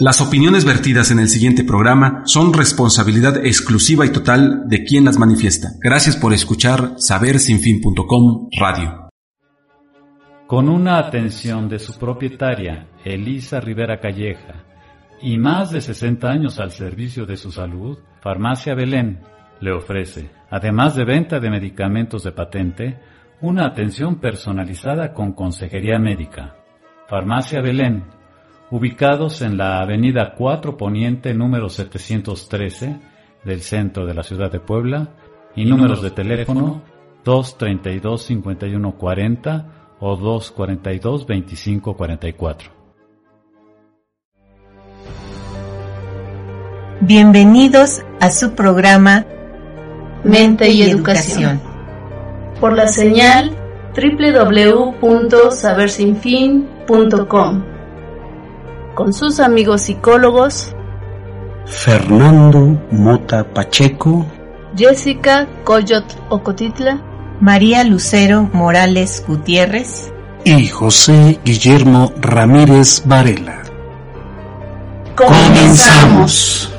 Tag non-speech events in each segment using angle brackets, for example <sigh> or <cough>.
Las opiniones vertidas en el siguiente programa son responsabilidad exclusiva y total de quien las manifiesta. Gracias por escuchar sabersinfin.com Radio. Con una atención de su propietaria, Elisa Rivera Calleja, y más de 60 años al servicio de su salud, Farmacia Belén le ofrece, además de venta de medicamentos de patente, una atención personalizada con consejería médica. Farmacia Belén, ubicados en la Avenida 4 Poniente número 713 del centro de la ciudad de Puebla. Y números de teléfono 232 5140 o 242 2544. Bienvenidos a su programa Mente y Educación. Por la señal www.sabersinfin.com con sus amigos psicólogos Fernando Mota Pacheco, Jessica Coyot Ocotitla, María Lucero Morales Gutiérrez y José Guillermo Ramírez Varela. Comenzamos.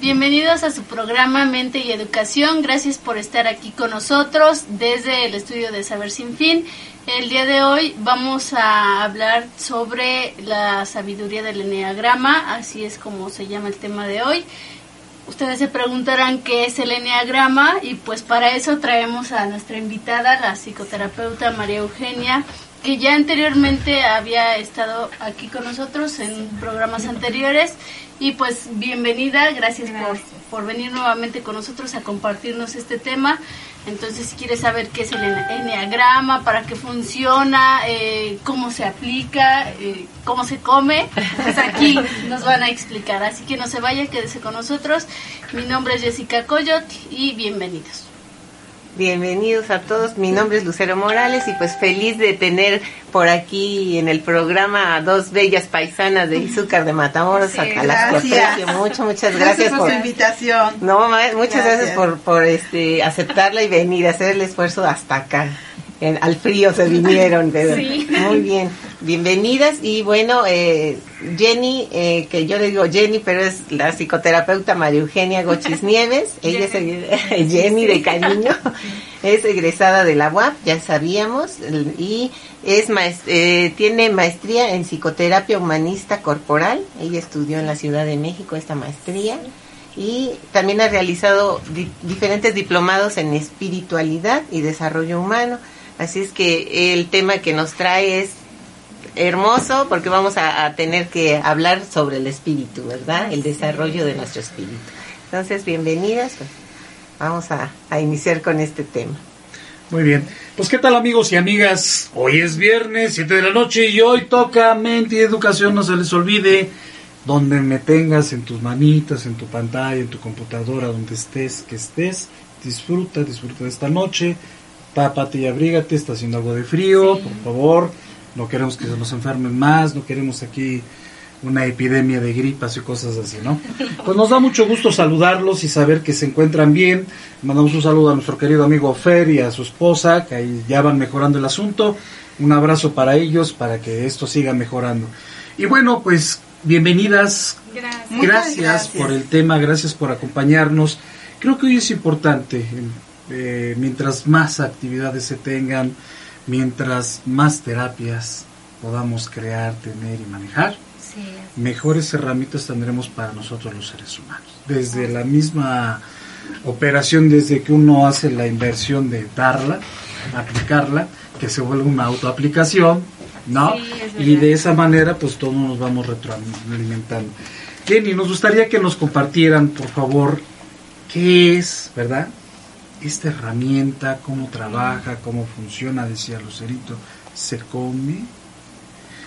Bienvenidos a su programa Mente y Educación. Gracias por estar aquí con nosotros desde el estudio de Saber Sin Fin. El día de hoy vamos a hablar sobre la sabiduría del Enneagrama, así es como se llama el tema de hoy. Ustedes se preguntarán qué es el Enneagrama y pues para eso traemos a nuestra invitada, la psicoterapeuta María Eugenia, que ya anteriormente había estado aquí con nosotros en programas anteriores y pues bienvenida, gracias, Por, por, venir nuevamente con nosotros a compartirnos este tema. Entonces, si quieres saber qué es el enneagrama, para qué funciona, eh, cómo se aplica, eh, cómo se come, pues aquí <laughs> nos van a explicar. Así que no se vaya, quédese con nosotros. Mi nombre es Jessica Coyot y bienvenidos. Bienvenidos a todos, mi nombre es Lucero Morales y pues feliz de tener por aquí en el programa a dos bellas paisanas de Izúcar de Matamoros, sí, a las aprecio mucho, muchas gracias, gracias por, su invitación. No, muchas gracias, gracias por, por este aceptarla y venir a hacer el esfuerzo hasta acá. En, al frío se vinieron, <laughs> pero sí. muy bien. Bienvenidas y bueno, eh, Jenny, eh, que yo le digo Jenny, pero es la psicoterapeuta María Eugenia Gochis Nieves, <laughs> ella es Jenny. <laughs> de cariño, es egresada de la UAP, ya sabíamos, y es maest eh, tiene maestría en psicoterapia humanista corporal, ella estudió en la Ciudad de México esta maestría. Y también ha realizado di diferentes diplomados en espiritualidad y desarrollo humano. Así es que el tema que nos trae es hermoso porque vamos a, tener que hablar sobre el espíritu, ¿verdad? El desarrollo de nuestro espíritu. Entonces, bienvenidas. Pues, vamos a, a, iniciar con este tema. Muy bien. Pues, ¿qué tal, amigos y amigas? Hoy es viernes, 7 de la noche, y hoy toca mente y educación. No se les olvide donde me tengas en tus manitas, en tu pantalla, en tu computadora, donde estés, que estés. Disfruta, disfruta de esta noche. Tápate y abrígate, está haciendo algo de frío, sí. por favor no queremos que se nos enfermen más, no queremos aquí una epidemia de gripas y cosas así, ¿no? Pues nos da mucho gusto saludarlos y saber que se encuentran bien. Mandamos un saludo a nuestro querido amigo Fer y a su esposa, que ahí ya van mejorando el asunto. Un abrazo para ellos, para que esto siga mejorando. Y bueno, pues bienvenidas. Gracias. Gracias, gracias. por el tema, gracias por acompañarnos. Creo que hoy es importante, eh, mientras más actividades se tengan, mientras más terapias podamos crear, tener y manejar, sí. mejores herramientas tendremos para nosotros los seres humanos. Desde la misma operación, desde que uno hace la inversión de darla, aplicarla, que se vuelve una autoaplicación, ¿no? Sí, y de esa manera, pues todos nos vamos retroalimentando. Jenny, nos gustaría que nos compartieran, por favor, qué es, ¿verdad? Esta herramienta, cómo trabaja, cómo funciona, decía Lucerito, se come,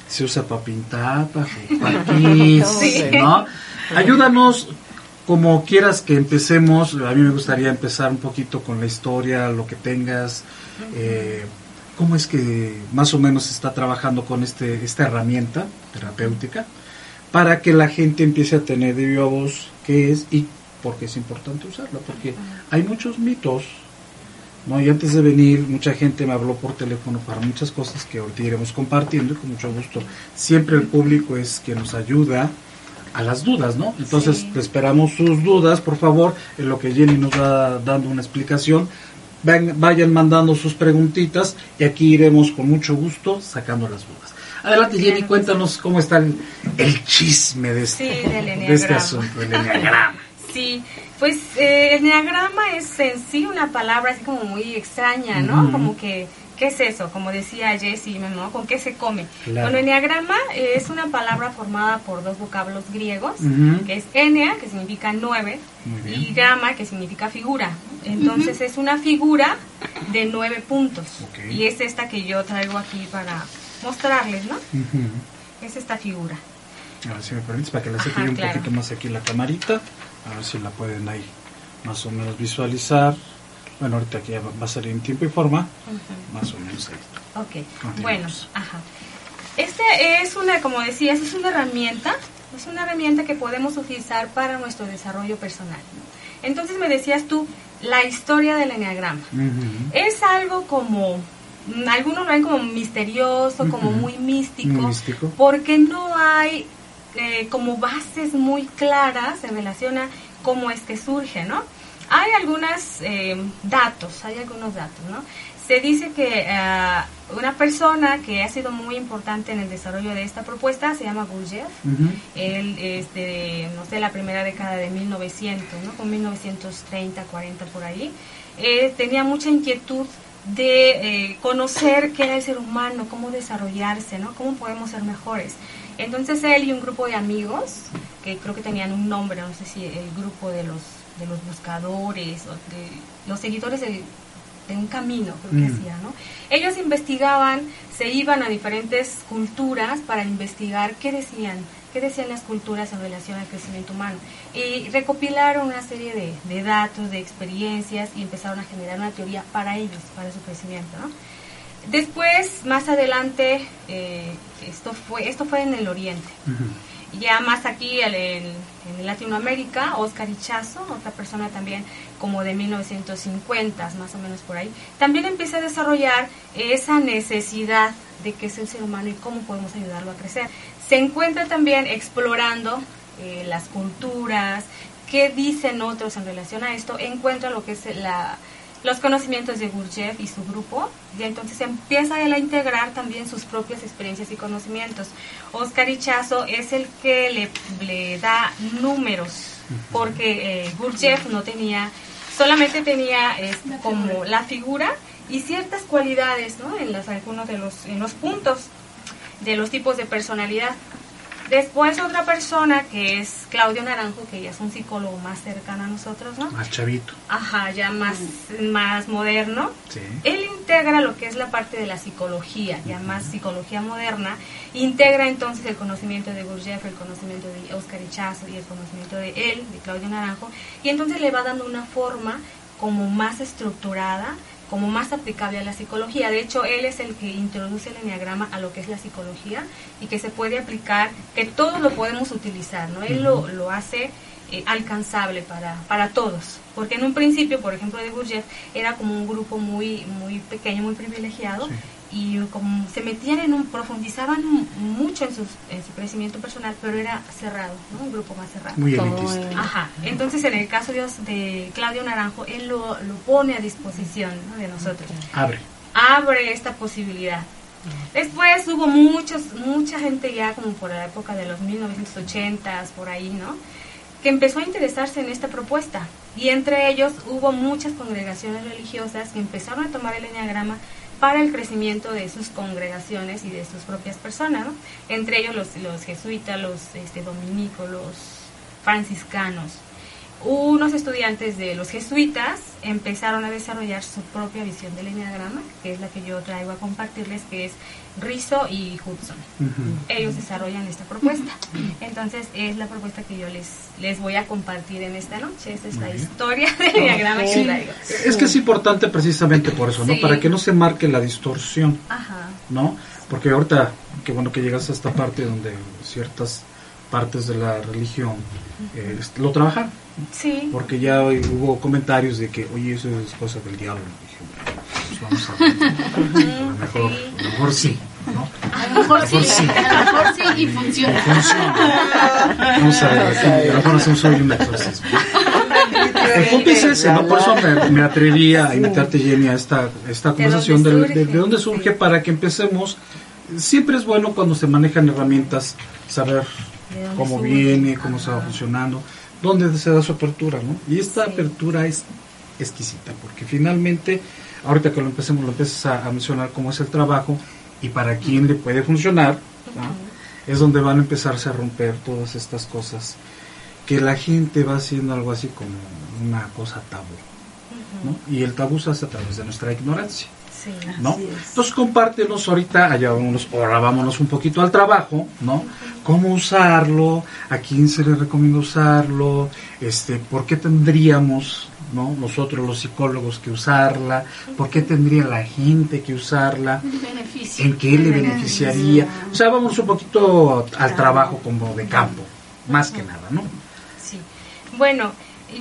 se usa para pintar, para, <laughs> sí. ¿no? Ayúdanos como quieras que empecemos, a mí me gustaría empezar un poquito con la historia, lo que tengas, eh, cómo es que más o menos está trabajando con este, esta herramienta terapéutica, para que la gente empiece a tener de viva voz qué es y porque es importante usarla, porque hay muchos mitos ¿no? Y antes de venir, mucha gente me habló por teléfono para muchas cosas que ahorita iremos compartiendo y con mucho gusto. Siempre el público es quien nos ayuda a las dudas, ¿no? Entonces, Sí. esperamos sus dudas, por favor, en lo que Jenny nos va dando una explicación. Ven- vayan mandando sus preguntitas y aquí iremos con mucho gusto sacando las dudas. Adelante, Jenny, cuéntanos cómo está el, el chisme de este, Sí, de este asunto, el enneagrama. Sí, pues eh, el neagrama es en sí una palabra así como muy extraña, ¿no? Como que, ¿qué es eso? Como decía Jessie, ¿no? ¿Con qué se come? Claro. Bueno, enneagrama es una palabra formada por dos vocablos griegos, que es ennea, que significa nueve, y grama, que significa figura. Entonces es una figura de nueve puntos. Y es esta que yo traigo aquí para mostrarles, ¿no? Es esta figura. A ver si me permites para que saque yo un claro. poquito más aquí la camarita. A ver si la pueden ahí más o menos visualizar. Bueno, ahorita aquí ya va a salir en tiempo y forma. Más o menos ahí. Ok, bueno, ajá. Este es una, como decías, es una herramienta, es una herramienta que podemos utilizar para nuestro desarrollo personal. Entonces me decías tú, la historia del enneagrama. Es algo como, algunos lo ven como misterioso, como muy místico, Muy místico. porque no hay eh, como bases muy claras en relación a cómo es que surge, ¿no? Hay algunos datos, hay algunos datos, ¿no? Se dice que ah, una persona que ha sido muy importante en el desarrollo de esta propuesta se llama Gurdjieff. Ujú. Él es de, no sé, la primera década de 1900, ¿no? Con 1930, 40 por ahí. Eh, tenía mucha inquietud de eh, conocer qué era el ser humano, cómo desarrollarse, ¿no? Cómo podemos ser mejores. Entonces él y un grupo de amigos, que creo que tenían un nombre, no sé si el grupo de los, de los buscadores o de los seguidores de, de un camino, creo que Mm. hacía, ¿no? Ellos investigaban, se iban a diferentes culturas para investigar qué decían, qué decían las culturas en relación al crecimiento humano. Y recopilaron una serie de, de datos, de experiencias y empezaron a generar una teoría para ellos, para su crecimiento, ¿no? Después, más adelante, eh, esto fue esto fue en el Oriente. Ya más aquí en, en Latinoamérica, Oscar Ichazo, otra persona también como de 1950, más o menos por ahí, también empieza a desarrollar esa necesidad de qué es el ser humano y cómo podemos ayudarlo a crecer. Se encuentra también explorando eh, las culturas, qué dicen otros en relación a esto, encuentra lo que es la, los conocimientos de Gurdjieff y su grupo, y entonces empieza él a integrar también sus propias experiencias y conocimientos. Oscar Ichazo es el que le, le da números, porque eh, Gurdjieff no tenía, solamente tenía como la figura y ciertas cualidades ¿no? en las, algunos de los, en los puntos de los tipos de personalidad. Después otra persona que es Claudio Naranjo, que ya es un psicólogo más cercano a nosotros, ¿no? Más chavito. Ajá, ya más, más moderno. Sí. Él integra lo que es la parte de la psicología, ya más psicología moderna, integra entonces el conocimiento de Gurdjieff, el conocimiento de Oscar Ichazo y el conocimiento de él, de Claudio Naranjo, y entonces le va dando una forma como más estructurada, como más aplicable a la psicología. De hecho, él es el que introduce el enneagrama a lo que es la psicología y que se puede aplicar, que todos lo podemos utilizar, ¿no? Él lo, lo hace eh, alcanzable para, para todos. Porque en un principio, por ejemplo, de Gurdjieff era como un grupo muy, muy pequeño, muy privilegiado, Sí. Y como se metían en un, profundizaban mucho en, sus, en su crecimiento personal, pero era cerrado, ¿no? Un grupo más cerrado. Muy elitista. Ajá, entonces en el caso de, de Claudio Naranjo, él lo, lo pone a disposición ¿no? de nosotros Abre. abre esta posibilidad. Después hubo muchos, mucha gente ya como por la época de los 1980s, por ahí, ¿no? Que empezó a interesarse en esta propuesta. Y entre ellos hubo muchas congregaciones religiosas que empezaron a tomar el enneagrama para el crecimiento de sus congregaciones y de sus propias personas. Entre ellos los, los jesuitas, los este, dominicos, los franciscanos. Unos estudiantes de los jesuitas empezaron a desarrollar su propia visión del enneagrama, que es la que yo traigo a compartirles, que es Rizzo y Hudson. Ellos desarrollan esta propuesta. Entonces es la propuesta que yo les, les voy a compartir en esta noche. Esa es Muy la bien. historia del enneagrama que Sí. traigo. Es que es importante precisamente por eso, ¿no? Sí. Para que no se marque la distorsión. Ajá. ¿no? Porque ahorita, qué bueno que llegas a esta parte donde ciertas partes de la religión eh, lo trabajaron. Sí. Porque ya hubo comentarios de que, oye, eso es cosa del diablo. Dije, pues vamos a ver. A lo mejor, a lo mejor sí, ¿no? A lo mejor sí, sí. a lo mejor sí y funciona. Funciona. Vamos a ver, a lo mejor hacemos hoy un exorcismo. El punto es ese, ¿no? Por eso me, me atreví a invitarte, Jenny, a esta, esta conversación de, dónde de, surge? de dónde surge para que empecemos. Siempre es bueno cuando se manejan herramientas saber ¿De dónde cómo viene, cómo se va funcionando, dónde se da su apertura, ¿no? Y esta apertura es exquisita, porque finalmente, ahorita que lo empecemos, lo empiezas a, a mencionar cómo es el trabajo y para quién le puede funcionar, ¿no? es donde van a empezarse a romper todas estas cosas que la gente va haciendo algo así como una cosa tabú, ¿no? Y el tabú se hace a través de nuestra ignorancia. Sí. ¿no? Entonces compártenos ahorita, allá vámonos, ahora vámonos un poquito al trabajo, ¿no? Cómo usarlo, a quién se le recomienda usarlo, este, por qué tendríamos, ¿no? Nosotros los psicólogos que usarla, por qué tendría la gente que usarla, Beneficio. en qué le beneficiaría. O sea, vamos un poquito al trabajo como de campo, más que nada, ¿no? Sí. Bueno,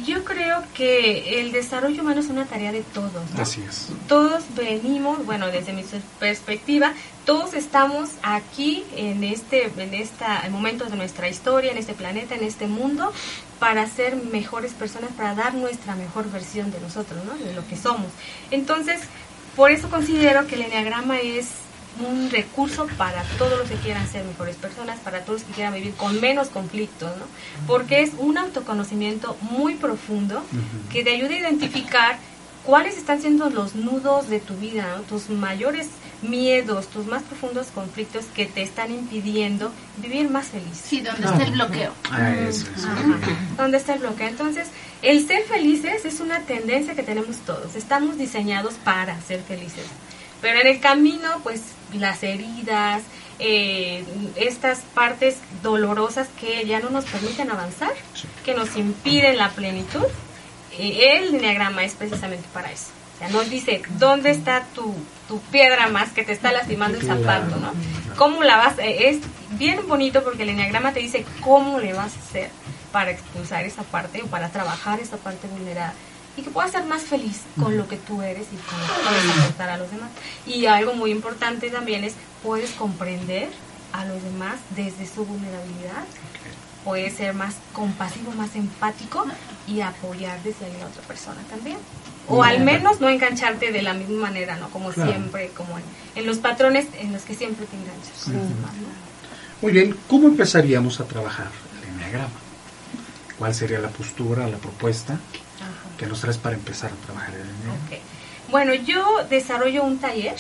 yo creo que el desarrollo humano es una tarea de todos. ¿no? Así es. Todos venimos, bueno, desde mi perspectiva, todos estamos aquí en este, en esta momento de nuestra historia, en este planeta, en este mundo, para ser mejores personas, para dar nuestra mejor versión de nosotros, ¿no? De lo que somos. Entonces, por eso considero que el enneagrama es un recurso para todos los que quieran ser mejores personas, para todos los que quieran vivir con menos conflictos, ¿no? Porque es un autoconocimiento muy profundo que te ayuda a identificar cuáles están siendo los nudos de tu vida, ¿no? tus mayores miedos, tus más profundos conflictos que te están impidiendo vivir más feliz. Sí, donde está el bloqueo. Ah, eso. ¿Dónde está el bloqueo? Entonces, el ser felices es una tendencia que tenemos todos. Estamos diseñados para ser felices. Pero en el camino, pues las heridas, eh, estas partes dolorosas que ya no nos permiten avanzar, que nos impiden la plenitud, eh, el diagrama es precisamente para eso. O sea, nos dice dónde está tu, tu piedra más que te está lastimando el zapato, ¿no? ¿Cómo la vas? eh, es bien bonito porque el enneagrama te dice cómo le vas a hacer para expulsar esa parte o para trabajar esa parte vulnerada y que puedas ser más feliz con lo que tú eres y con lo que puedes aportar a los demás. Y algo muy importante también es puedes comprender a los demás desde su vulnerabilidad, puedes ser más compasivo, más empático y apoyar desde ahí a la otra persona también. O al menos no engancharte de la misma manera, ¿no? Como Claro. siempre, como en, en los patrones en los que siempre te enganchas los demás, ¿no? Muy bien, ¿cómo empezaríamos a trabajar el enneagrama? ¿Cuál sería la postura, la propuesta. Que nos traes para empezar a trabajar el enneagrama? Ok. Bueno, yo desarrollo un taller.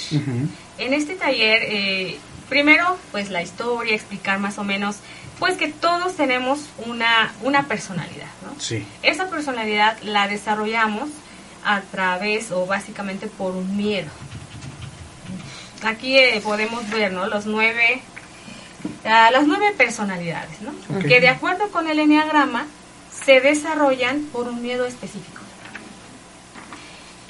En este taller, eh, primero, pues la historia, explicar más o menos, pues que todos tenemos una, una personalidad, ¿no? Sí. Esa personalidad la desarrollamos a través o básicamente por un miedo. Aquí eh, podemos ver, ¿no? Los nueve, ah, las nueve personalidades, ¿no? Que de acuerdo con el enneagrama se desarrollan por un miedo específico.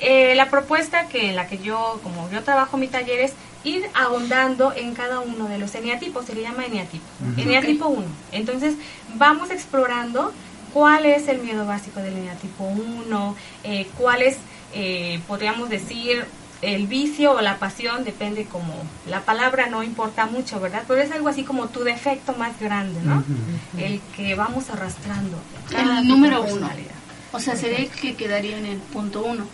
Eh, la propuesta que en la que yo, como yo trabajo mi taller es ir ahondando en cada uno de los eneatipos, se le llama eneatipo. Ujú. Eneatipo 1. Entonces, vamos explorando cuál es el miedo básico del eneatipo 1, eh, cuál es, eh, podríamos decir, el vicio o la pasión, depende como, la palabra no importa mucho, ¿verdad? Pero es algo así como tu defecto más grande, ¿no? El que vamos arrastrando. El número uno. O sea, sería que quedaría en el punto uno.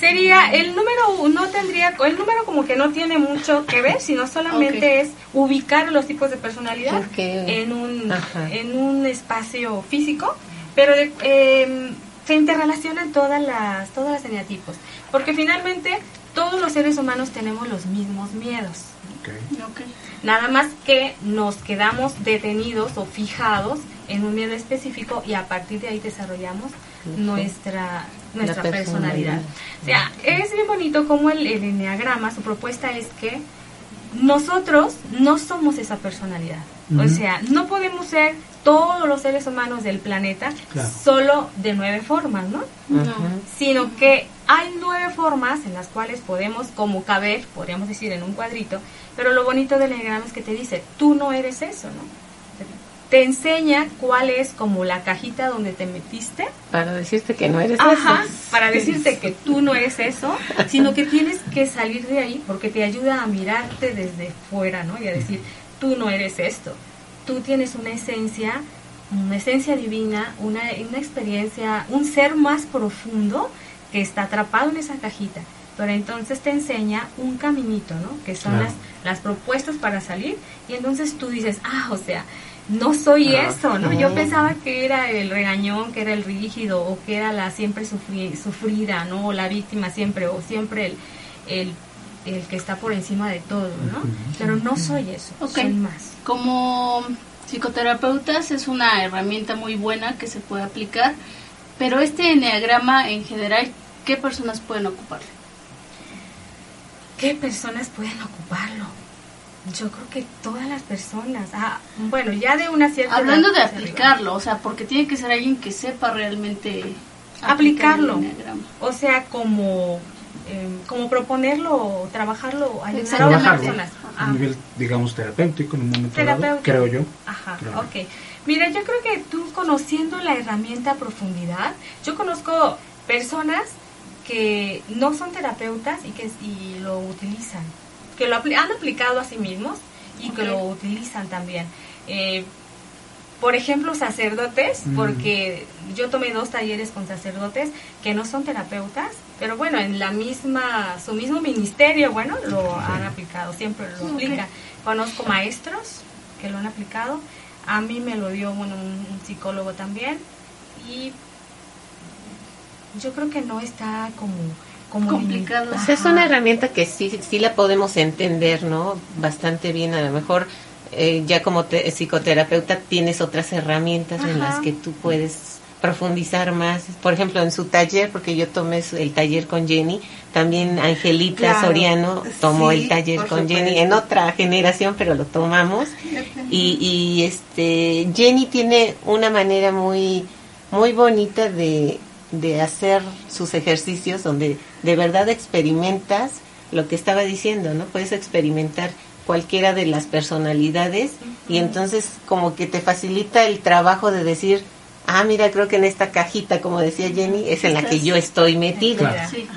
Sería, el número no tendría, el número como que no tiene mucho que ver, sino solamente es ubicar los tipos de personalidad en un Ajá. en un espacio físico, pero de- eh, se interrelacionan todas las todas las eneatipos, porque finalmente todos los seres humanos tenemos los mismos miedos. Ok. Ok. Nada más que nos quedamos detenidos o fijados en un miedo específico y a partir de ahí desarrollamos nuestra nuestra La personalidad. personalidad. O sea, es bien bonito como el, el enneagrama, su propuesta es que nosotros no somos esa personalidad. O sea, no podemos ser todos los seres humanos del planeta Claro. solo de nueve formas, ¿no? Sino que hay nueve formas en las cuales podemos como caber, podríamos decir, en un cuadrito, pero lo bonito del enneagrama es que te dice, tú no eres eso, ¿no? Te enseña cuál es como la cajita donde te metiste. Para decirte que no eres Ajá, eso. para decirte que tú no eres eso, sino que tienes que salir de ahí porque te ayuda a mirarte desde fuera, ¿no? Y a decir, tú no eres esto. Tú tienes una esencia, una esencia divina, una, una experiencia, un ser más profundo que está atrapado en esa cajita. Pero entonces te enseña un caminito, ¿no? Que son Claro. las, las propuestas para salir. Y entonces tú dices, ah, o sea, no soy Ah, eso, ¿no? Yo pensaba que era el regañón, que era el rígido, o que era la siempre sufri- sufrida, ¿no? O la víctima siempre, o siempre el, el, el que está por encima de todo, ¿no? Pero no soy eso, Ok. soy más. Como psicoterapeutas es una herramienta muy buena que se puede aplicar, pero este enneagrama en general, ¿qué personas pueden ocuparlo? ¿Qué personas pueden ocuparlo? Yo creo que todas las personas. Ah, bueno, ya de una cierta Hablando edad de aplicarlo, o sea, porque tiene que ser alguien que sepa realmente aplicar aplicarlo. O sea, como, eh, como proponerlo, trabajarlo, ayudar a otras personas. a Ah, nivel, digamos, terapéutico en un momento dado, creo yo. Ajá, Claro. ok. Mira, yo creo que tú conociendo la herramienta a profundidad, yo conozco personas que no son terapeutas y que y lo utilizan, que lo han aplicado a sí mismos y que lo utilizan también. Eh, por ejemplo, sacerdotes, Mm. porque yo tomé dos talleres con sacerdotes que no son terapeutas, pero bueno, en la misma, su mismo ministerio, bueno, lo han aplicado, siempre lo Ok. aplican. Conozco maestros que lo han aplicado, a mí me lo dio, bueno, un, un psicólogo también, y yo creo que no está como... como Complicado. Pues es una herramienta que sí, sí la podemos entender, ¿no? Bastante bien. A lo mejor eh, ya como te- psicoterapeuta tienes otras herramientas en las que tú puedes profundizar más. Por ejemplo, en su taller, porque yo tomé su- el taller con Jenny, también Angelita Claro. Soriano tomó Sí, el taller con Jenny en otra generación, pero lo tomamos. Y, y este Jenny tiene una manera muy muy bonita de, de hacer sus ejercicios donde de verdad experimentas lo que estaba diciendo, ¿no? Puedes experimentar cualquiera de las personalidades y entonces como que te facilita el trabajo de decir, ah, mira, creo que en esta cajita, como decía Jenny, es en la que yo estoy metida. Claro. Sí.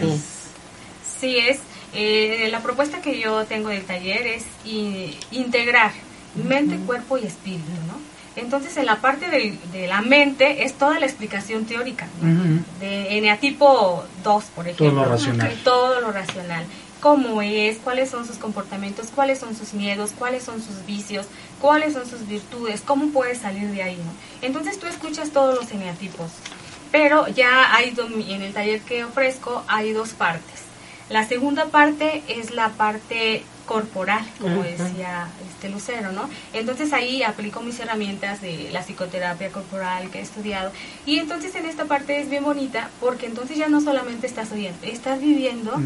Sí. Sí, es. eh, la propuesta que yo tengo del taller es integrar mente, cuerpo y espíritu, ¿no? Entonces, en la parte del- de, la mente es toda la explicación teórica, ¿no? Ujú. de eneatipo 2, por ejemplo. lo racional. Todo lo racional. Cómo es, cuáles son sus comportamientos, cuáles son sus miedos, cuáles son sus vicios, cuáles son sus virtudes, cómo puedes salir de ahí, ¿no? Entonces tú escuchas todos los eneatipos. Pero ya hay, en el taller que ofrezco, hay dos partes. La segunda parte es la parte corporal, como Ujú. decía este Lucero, ¿no? Entonces ahí aplico mis herramientas de la psicoterapia corporal que he estudiado. Y entonces en esta parte es bien bonita porque entonces ya no solamente estás oyendo, estás viviendo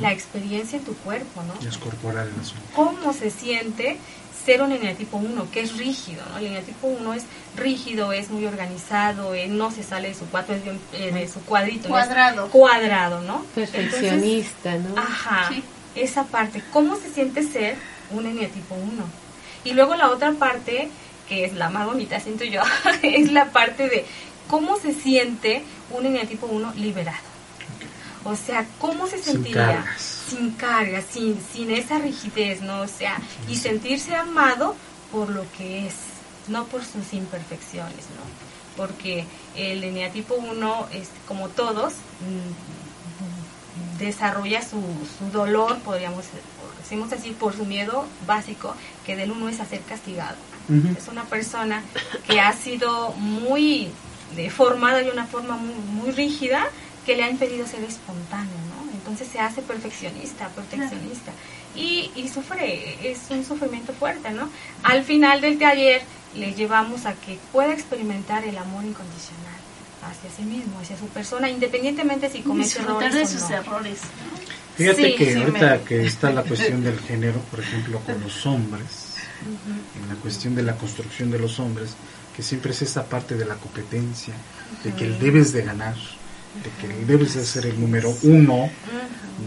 la experiencia en tu cuerpo, ¿no? Y es corporal el asunto. cómo se siente ser un eneatipo 1, que es rígido, ¿no? El eneatipo 1 es rígido, es muy organizado, eh, no se sale de su, cuatro, es bien, eh, de su cuadrito. Cuadrado. cuadrado, ¿no? Perfeccionista, Entonces, ¿no? Ajá, Sí. Esa parte, ¿cómo se siente ser un eneatipo 1? Y luego la otra parte, que es la más bonita, siento yo, <laughs> es la parte de cómo se siente un eneatipo 1 liberado. O sea, ¿cómo se sentiría? sin carga, sin, sin esa rigidez, ¿no? O sea, y sentirse amado por lo que es, no por sus imperfecciones, ¿no? Porque el eneatipo 1, este, como todos, mm, desarrolla su, su dolor, podríamos decimos así, por su miedo básico, que del uno es a ser castigado. Es una persona que ha sido muy deformada de una forma muy, muy rígida que le ha impedido ser espontáneo, ¿no? Entonces se hace perfeccionista, perfeccionista. Y, y sufre, es un sufrimiento fuerte, ¿no? Al final del taller le llevamos a que pueda experimentar el amor incondicional hacia sí mismo, hacia su persona, independientemente si comete Disfrutar errores de o sus no. errores. Fíjate Sí, que sí, ahorita me- que está la cuestión del <laughs> género, por ejemplo, con los hombres, en la cuestión de la construcción de los hombres, que siempre es esa parte de la competencia, de que el debes de ganar, de que el debes de ser el número uno,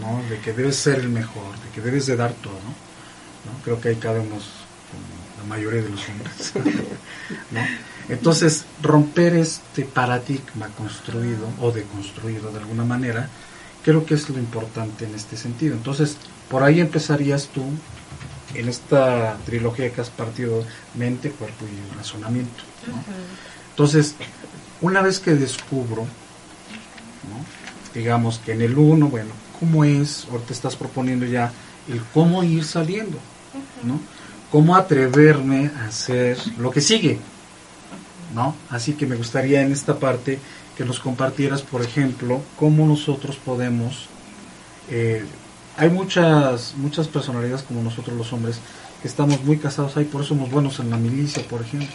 ¿no? de que debes ser el mejor, de que debes de dar todo. ¿no? Creo que ahí cabemos como la mayoría de los hombres. <laughs> ¿no? Entonces, romper este paradigma construido o deconstruido de alguna manera, creo que es lo importante en este sentido. Entonces, por ahí empezarías tú en esta trilogía que has partido mente, cuerpo y razonamiento. ¿no? Entonces, una vez que descubro, ¿no? digamos que en el uno, bueno, ¿cómo es? Ahorita estás proponiendo ya el cómo ir saliendo, ¿no? Cómo atreverme a hacer lo que sigue, ¿no? Así que me gustaría en esta parte que nos compartieras, por ejemplo, cómo nosotros podemos... Eh, hay muchas, muchas personalidades como nosotros los hombres que estamos muy casados ahí, por eso somos buenos en la milicia, por ejemplo,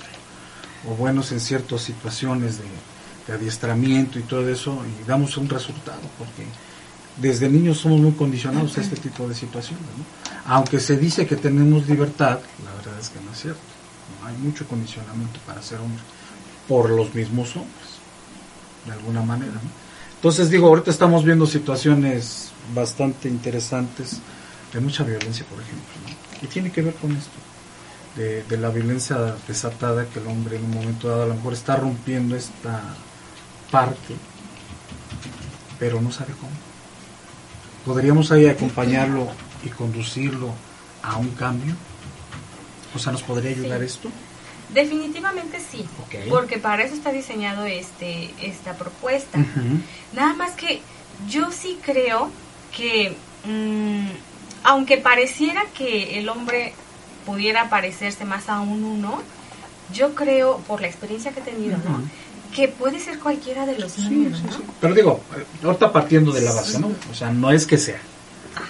o buenos en ciertas situaciones de, de adiestramiento y todo eso, y damos un resultado, porque desde niños somos muy condicionados a este tipo de situaciones. ¿no? Aunque se dice que tenemos libertad, la verdad es que no es cierto. ¿no? Hay mucho condicionamiento para ser hombre por los mismos hombres, de alguna manera. ¿no? Entonces digo, ahorita estamos viendo situaciones bastante interesantes de mucha violencia, por ejemplo, ¿no? y tiene que ver con esto. De, de la violencia desatada que el hombre en un momento dado a lo mejor está rompiendo esta parte, pero no sabe cómo podríamos ahí acompañarlo y conducirlo a un cambio? O sea, ¿nos podría ayudar esto? Definitivamente sí, porque para eso está diseñado este esta propuesta. Nada más que yo sí creo que, mm, aunque pareciera que el hombre pudiera parecerse más a un uno, yo creo, por la experiencia que he tenido. Que puede ser cualquiera de los Sí, números, sí, ¿no? sí. Pero digo, ahorita partiendo de la base, ¿no? O sea, no es que sea,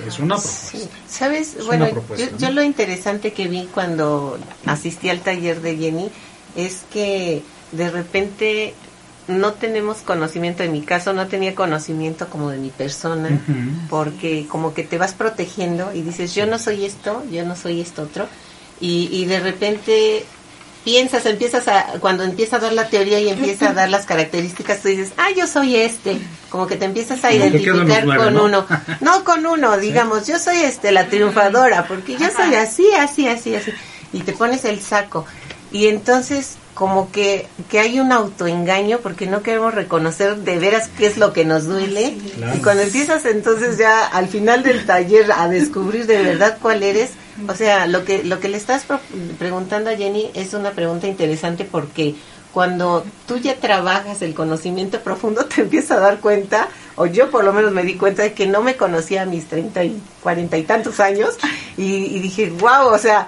es una propuesta. ¿Sabes? Es bueno, propuesta, yo, ¿no? yo lo interesante que vi cuando asistí al taller de Jenny es que de repente no tenemos conocimiento, en mi caso no tenía conocimiento como de mi persona, porque como que te vas protegiendo y dices, yo no soy esto, yo no soy esto otro, y, y de repente piensas, empiezas a, cuando empieza a dar la teoría y empieza a dar las características, tú dices, ah, yo soy este, como que te empiezas a identificar nueve, con ¿no? uno, <laughs> no con uno, digamos, yo soy este, la triunfadora, porque yo soy así, así, así, así, y te pones el saco, y entonces como que, que hay un autoengaño porque no queremos reconocer de veras qué es lo que nos duele, Claro. y cuando empiezas entonces ya al final del taller a descubrir de verdad cuál eres, o sea, lo que lo que le estás pro- preguntando a Jenny es una pregunta interesante porque cuando tú ya trabajas el conocimiento profundo te empiezas a dar cuenta, o yo por lo menos me di cuenta de que no me conocía a mis 30 y 40 y tantos años y, y dije, wow, o sea,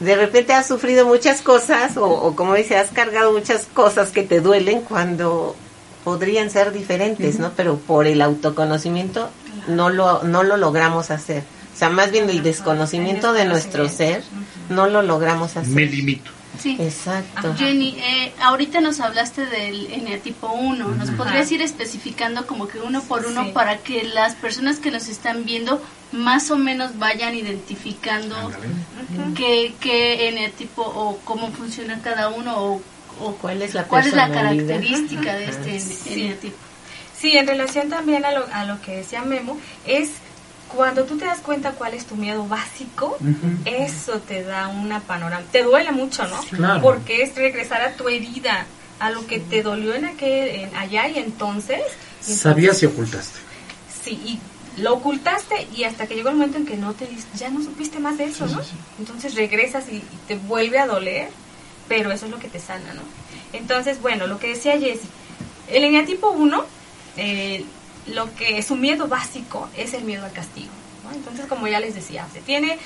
de repente has sufrido muchas cosas o, o como dice, has cargado muchas cosas que te duelen cuando podrían ser diferentes, ¿no? Pero por el autoconocimiento no lo, no lo logramos hacer. O sea, más bien el desconocimiento de nuestro ser no lo logramos hacer. Me limito. Sí. Exacto. Jenny, eh, ahorita nos hablaste del eneatipo 1. ¿Nos podrías ir especificando como que uno por uno Sí. para que las personas que nos están viendo más o menos vayan identificando qué, qué eneatipo o cómo funciona cada uno o, o ¿Cuál es la cuál es la característica de este Sí. eneatipo? Sí, en relación también a lo, a lo que decía Memo, es cuando tú te das cuenta cuál es tu miedo básico, eso te da una panorama. Te duele mucho, ¿no? Claro. Porque es regresar a tu herida, a lo que te dolió en aquel, en allá y entonces. Sabías y ocultaste. Sí, y lo ocultaste y hasta que llegó el momento en que no te ya no supiste más de eso, Sí, ¿no? sí, sí. Entonces regresas y, y te vuelve a doler, pero eso es lo que te sana, ¿no? Entonces, bueno, lo que decía Jessie, el eneatipo 1, eh, lo que su miedo básico es el miedo al castigo, ¿no? Entonces, como ya les decía, se tiene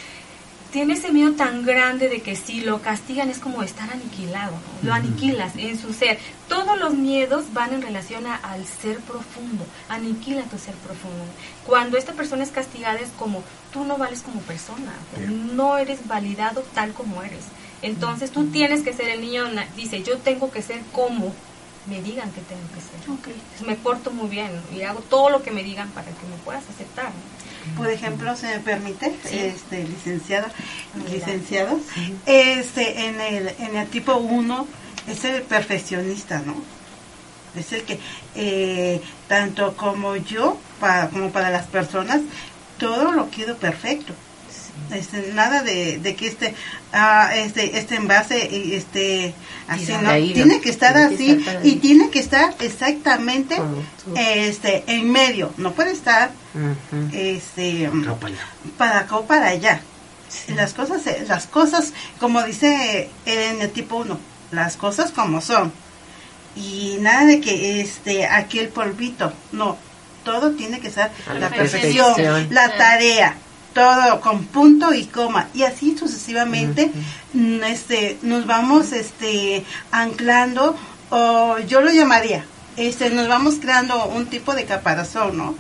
tiene ese miedo tan grande de que si lo castigan es como estar aniquilado, ¿no? lo aniquilas en su ser. Todos los miedos van en relación a- al ser profundo, aniquila tu ser profundo. Cuando esta persona es castigada es como tú no vales como persona, no eres validado tal como eres. Entonces tú tienes que ser el niño, dice, yo tengo que ser como me digan que tengo que ser. Me porto muy bien y hago todo lo que me digan para que me puedas aceptar. Por ejemplo, se me permite, Sí. este, licenciada, Adelante. licenciados, este, en el, en el tipo 1 es el perfeccionista, ¿no? Es el que, eh, tanto como yo, para, como para las personas, todo lo quiero perfecto. Este, nada de, de que este, ah, este, este envase, este, así, ¿no? Tiene que estar Tiene que así estar y ahí. tiene que estar exactamente, este, en medio. No puede estar, este, para acá o para allá. Las cosas, eh, las cosas, como dice en el tipo 1, las cosas como son. Y nada de que este aquí el polvito, no, todo tiene que ser la la perfección, perfección. la tarea, todo con punto y coma y así sucesivamente mm, este nos vamos este anclando o yo lo llamaría este nos vamos creando un tipo de caparazón, ¿no?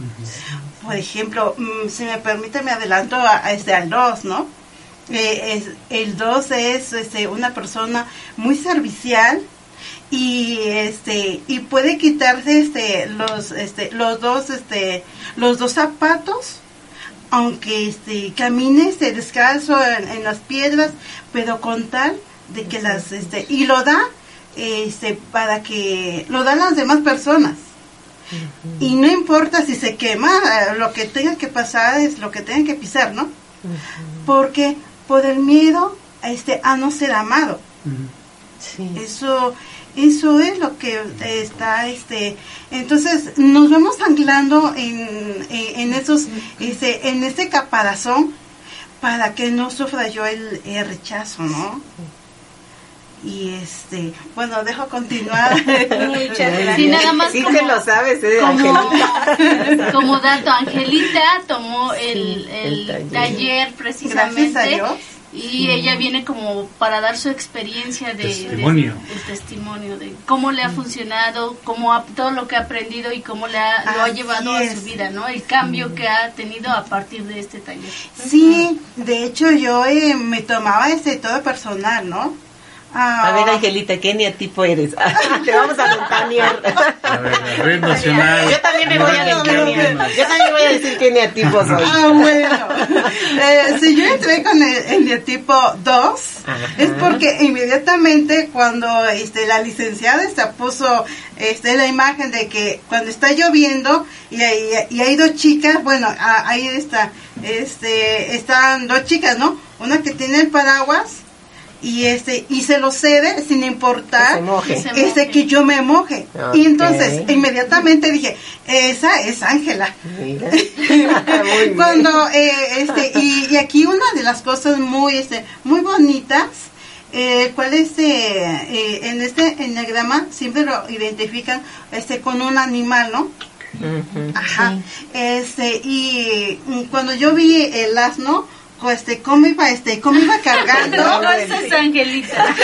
Por ejemplo, mm, si me permite me adelanto a, a este al 2, ¿no? Eh, es- el 2 es este, una persona muy servicial y este y puede quitarse este los este los dos este los dos zapatos aunque este camine este descalzo en, en las piedras pero con tal de que las este y lo da este para que lo dan las demás personas. Y no importa si se quema eh, lo que tenga que pasar es lo que tenga que pisar no porque por el miedo este a no ser amado. Sí. eso eso es lo que está este entonces nos vamos anclando en, en, en esos este en ese caparazón para que no sufra yo el, el rechazo no y este bueno dejo continuar <laughs> Muchas gracias. Sí, nada más Sí como- te lo sabes, ¿eh, como, Angelita? <laughs> como dato, Angelita tomó el, el el taller. taller precisamente Gracias a Dios. Y ella viene como para dar su experiencia de Testimonio. de- el testimonio de cómo le ha funcionado, cómo ha- todo lo que ha aprendido y cómo le ha, lo ha llevado a su vida, ¿no? El cambio que ha tenido a partir de este taller. sí de hecho yo eh, me tomaba ese todo personal no Ah, A ver, Angelita, ¿qué neatipo eres? <laughs> Te vamos a ventanear. A ver, la red nacional. Yo también me voy a ventanear. Yo también voy a decir qué neatipo soy. Ah, bueno. <laughs> Eh, si yo entré con el, el de tipo 2, es porque inmediatamente cuando este, la licenciada esta puso este, la imagen de que cuando está lloviendo y hay, y hay dos chicas, bueno, ah, ahí está, este, están dos chicas, ¿no? Una que tiene el paraguas y este y se lo cede sin importar Que se moje. Que se este que yo me moje. Y entonces inmediatamente dije esa es Ángela Mira. <laughs> Muy bien. cuando eh, este y, y aquí una de las cosas muy este muy bonitas eh, cuál es eh, eh, en este enneagrama siempre lo identifican este con un animal no ajá. Este y cuando yo vi el asno este cómo iba este cómo iba cargando <laughs> No, es Angelita.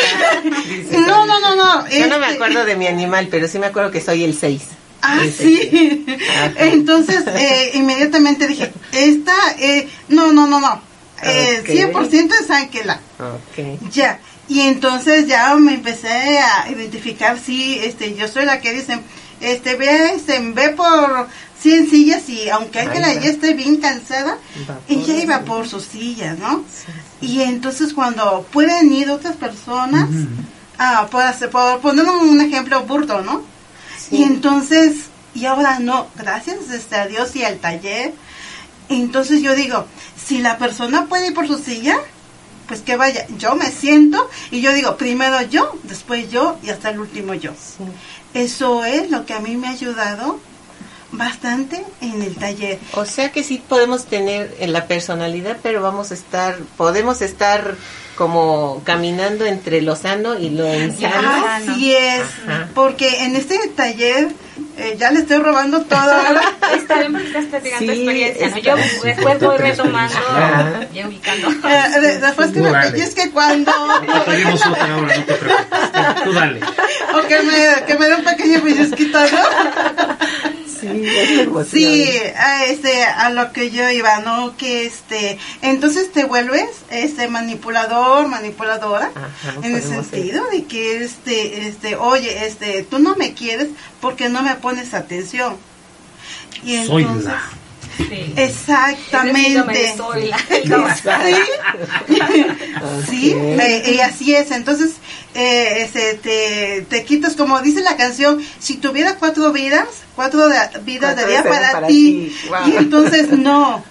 No no no no Yo no me este- acuerdo de mi animal, pero sí me acuerdo que soy el 6. Ah, sí. Ajá. Entonces, eh, inmediatamente dije, esta, eh, no, no, no, no. Eh, Ok. 100% es Ángela. Ok. Ya. Y entonces ya me empecé a identificar, sí, este, yo soy la que dicen, este, ve, este, ve por 100 sillas y aunque Ángela ya esté bien cansada, Va ella iba por sus sillas, ¿no? Y entonces cuando pueden ir otras personas, ah, por, hacer- por poner un ejemplo burdo, ¿no? Y entonces, y ahora no, gracias este, a Dios y al taller, entonces yo digo, si la persona puede ir por su silla, pues que vaya, yo me siento y yo digo, primero yo, después yo y hasta el último yo. Eso es lo que a mí me ha ayudado bastante en el taller. O sea que sí podemos tener en la personalidad, pero vamos a estar, podemos estar como caminando entre lo sano y lo insano. Así es, Ajá. porque en este taller eh, ya le estoy robando todo. Está bien porque estás platicando Sí, experiencia, ¿no? Yo después voy retomando y ubicando. Eh, de- después que me Vale. pellizque cuando... <laughs> Pedimos otra hora, no te preocupes. Tú dale. o que me, que me dé un pequeño pellizquito, ¿no? Sí, es. Sí, a, este, a lo que yo iba, ¿no? Que este, entonces te vuelves este manipulador, manipuladora, Ajá, en el sentido de que este, este, oye, este, tú no me quieres porque no me pones atención. Y Soy entonces, la. Sí. exactamente. Ese soy la- Sí, eh, y así es. Entonces, eh, este, te, te quitas, como dice la canción, si tuviera cuatro vidas, cuatro de- vidas Cuatro daría para, para ti. ti. Wow. Y entonces, no.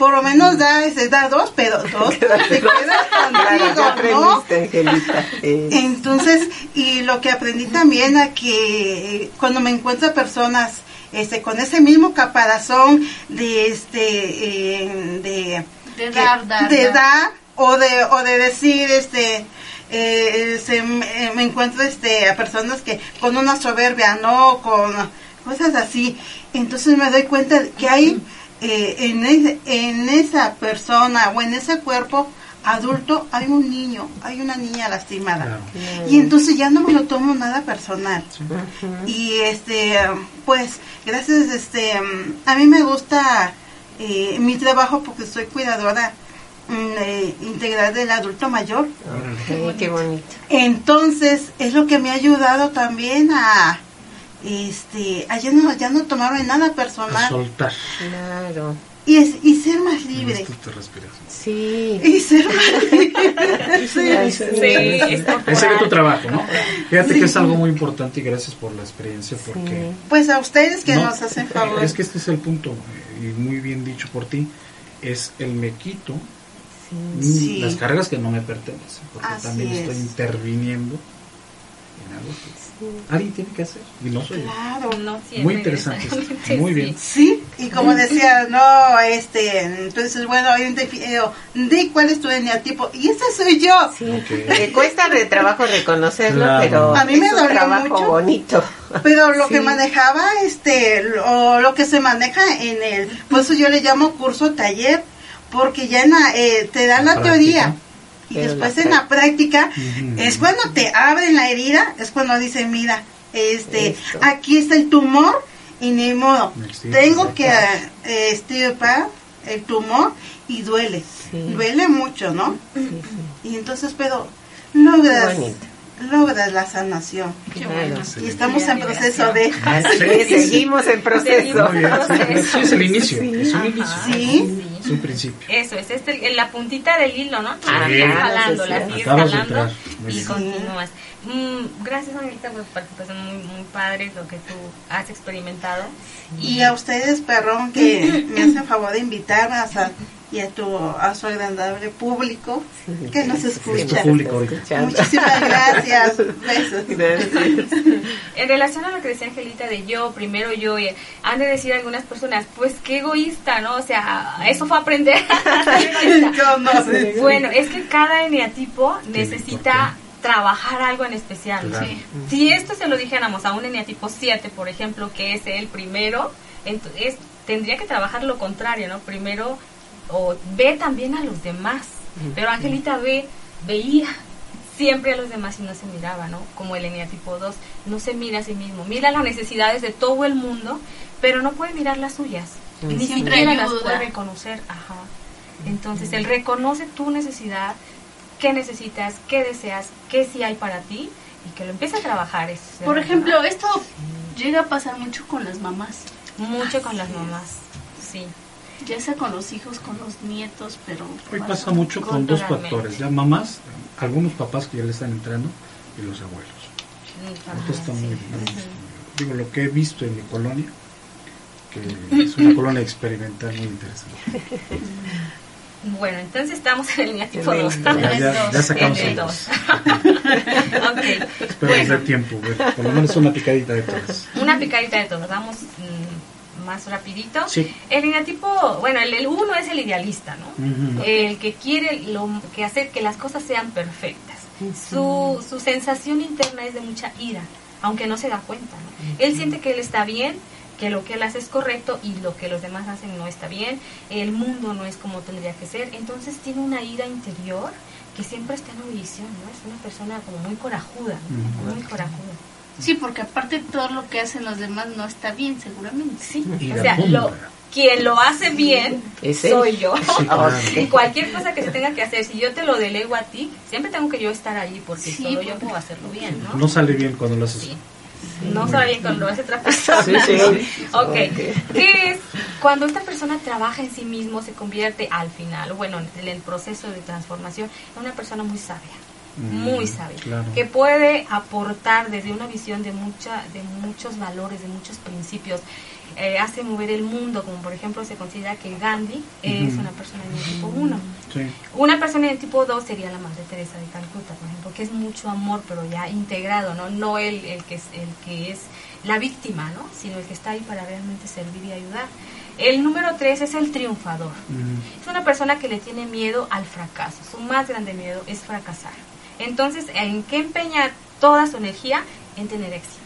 Por lo menos da, da dos, pero <laughs> dos te quedas <laughs> Claro, ya contigo, ¿no? aprendiste, Angelita. Eh, Entonces, y lo que aprendí también a que eh, cuando me encuentro personas este con ese mismo caparazón de este eh, de De que- dar, dar, de dar. dar o de o de decir este eh, se- me, me encuentro este a personas que con una soberbia no con cosas así entonces me doy cuenta que hay eh, en, ese- en esa persona o en ese cuerpo adulto hay un niño hay una niña lastimada. Claro. y entonces ya no me lo tomo nada personal. Y este pues gracias este a mí me gusta eh, mi trabajo porque soy cuidadora mm, eh, integral del adulto mayor. Qué bonito. entonces es lo que me ha ayudado también a este a ya no ya no tomarme nada A personal soltar. Claro. y es y ser más libre Esto te respiras. Sí. y ser más libre <laughs> Sí. Sí, es Ese ve tu trabajo, ¿no? Fíjate que es algo muy importante y gracias por la experiencia porque... pues a ustedes que No, nos hacen favor Es que este es el punto, eh, y muy bien dicho por ti, es el me quito Sí. las cargas que no me pertenecen, porque Así también estoy es. interviniendo en algo que alguien tiene que hacer y no soy yo. No Muy interesante <laughs> muy bien. Sí, y como decía, no, este, entonces, bueno, identifi- eh, di cuál es tu eneatipo, y ese soy yo. Me cuesta de trabajo reconocerlo, Claro. pero A mí me es un dolió trabajo mucho. bonito. Pero lo <laughs> que manejaba, este, lo, lo que se maneja en el, por eso yo le llamo curso taller, porque ya en la, eh, te dan la Práctica. teoría. Y Pero después la en la práctica es cuando te abren la herida, es cuando dicen, mira, este, Esto. aquí está el tumor y ni modo, tengo que eh, estirpar el tumor y duele, Sí. duele mucho, ¿no? Sí. Y entonces, pero logras. Logras la sanación. Qué bueno. Y estamos en proceso de... Así es, <laughs> seguimos en proceso. Sí, sí, es el inicio, es un inicio, Sí. es un principio. Eso, es este, la puntita del hilo, ¿no? Ah, bien. jalando, Sí, la sí. sigues Acabas de jalando y continúas. Mm, gracias, Angelita, por tu participación muy, muy padre, lo que tú has experimentado. Y a ustedes, perrón, que <laughs> me hacen favor de invitarme a y a tu a su agradable público Sí, que nos escucha. Muchísimas gracias. <laughs> Besos. Gracias. En relación a lo que decía Angelita de yo, primero yo, y han de decir algunas personas, pues qué egoísta, ¿no? O sea, eso fue aprender. <laughs> Bueno, es que cada eneatipo necesita trabajar algo en especial. Claro. Sí. Si esto se lo dijéramos a un eneatipo 7, por ejemplo, que es el primero, ent- es, tendría que trabajar lo contrario, ¿no? Primero, o ve también a los demás. Pero Angelita ve, veía siempre a los demás y no se miraba, ¿no? Como el eneatipo 2, no se mira a sí mismo, mira las necesidades de todo el mundo, pero no puede mirar las suyas. Ni Siempre siquiera las puede reconocer, ajá. Entonces, él reconoce tu necesidad, qué necesitas, qué deseas, qué sí hay para ti y que lo empiece a trabajar. Es Por ejemplo, esto llega a pasar mucho con las mamás, mucho con las mamás. Sí. Ya sea con los hijos, con los nietos, pero Hoy pasa mucho con dos factores, ya mamás, algunos papás que ya le están entrando y los abuelos. Ajá, Esto está muy, sí. muy- Ujú. digo lo que he visto en mi colonia, que es una colonia experimental muy interesante. <laughs> Bueno, entonces estamos en el eneatipo En el 2. dos. Ya, ya, ya sacamos En el el dos. dos. <laughs> ok. Espero Bueno, tiempo, bueno, por lo menos una picadita de todas. una picadita de todos. Vamos mm, más rapidito. Sí. El eneatipo, bueno, el, el uno es el idealista, ¿no? El que quiere lo, que hacer que las cosas sean perfectas. Su, su sensación interna es de mucha ira, aunque no se da cuenta. ¿no? Él siente que él está bien, que lo que él hace es correcto y lo que los demás hacen no está bien, el mundo no es como tendría que ser, entonces tiene una ira interior que siempre está en ebullición, ¿no? Es una persona como muy corajuda, muy corajuda. Sí, porque aparte todo lo que hacen los demás no está bien, seguramente. Sí, Y o sea, lo, quien lo hace bien Es él. soy yo. Sí, <laughs> claro. Y cualquier cosa que se tenga que hacer, si yo te lo delego a ti, siempre tengo que yo estar allí porque Sí, solo yo puedo hacerlo bien, ¿no? No sale bien cuando lo haces. Sí. No sabe bien cuando lo hace otra persona. Sí, sí. <laughs> ok. Ok. ¿Qué es? Cuando esta persona trabaja en sí mismo, se convierte al final, bueno, en el proceso de transformación, en una persona muy sabia. Muy sabia, claro. que puede aportar desde una visión de, mucha, de muchos valores, de muchos principios, eh, hace mover el mundo, como por ejemplo se considera que Gandhi es una persona de tipo 1. Sí. Una persona de tipo 2 sería la Madre Teresa de Calcuta, por ejemplo, que es mucho amor, pero ya integrado, no, no el, el, que es, el que es la víctima, ¿no? sino el que está ahí para realmente servir y ayudar. El número 3 es el triunfador. Es una persona que le tiene miedo al fracaso. Su más grande miedo es fracasar. Entonces, ¿en qué empeña toda su energía? En tener éxito.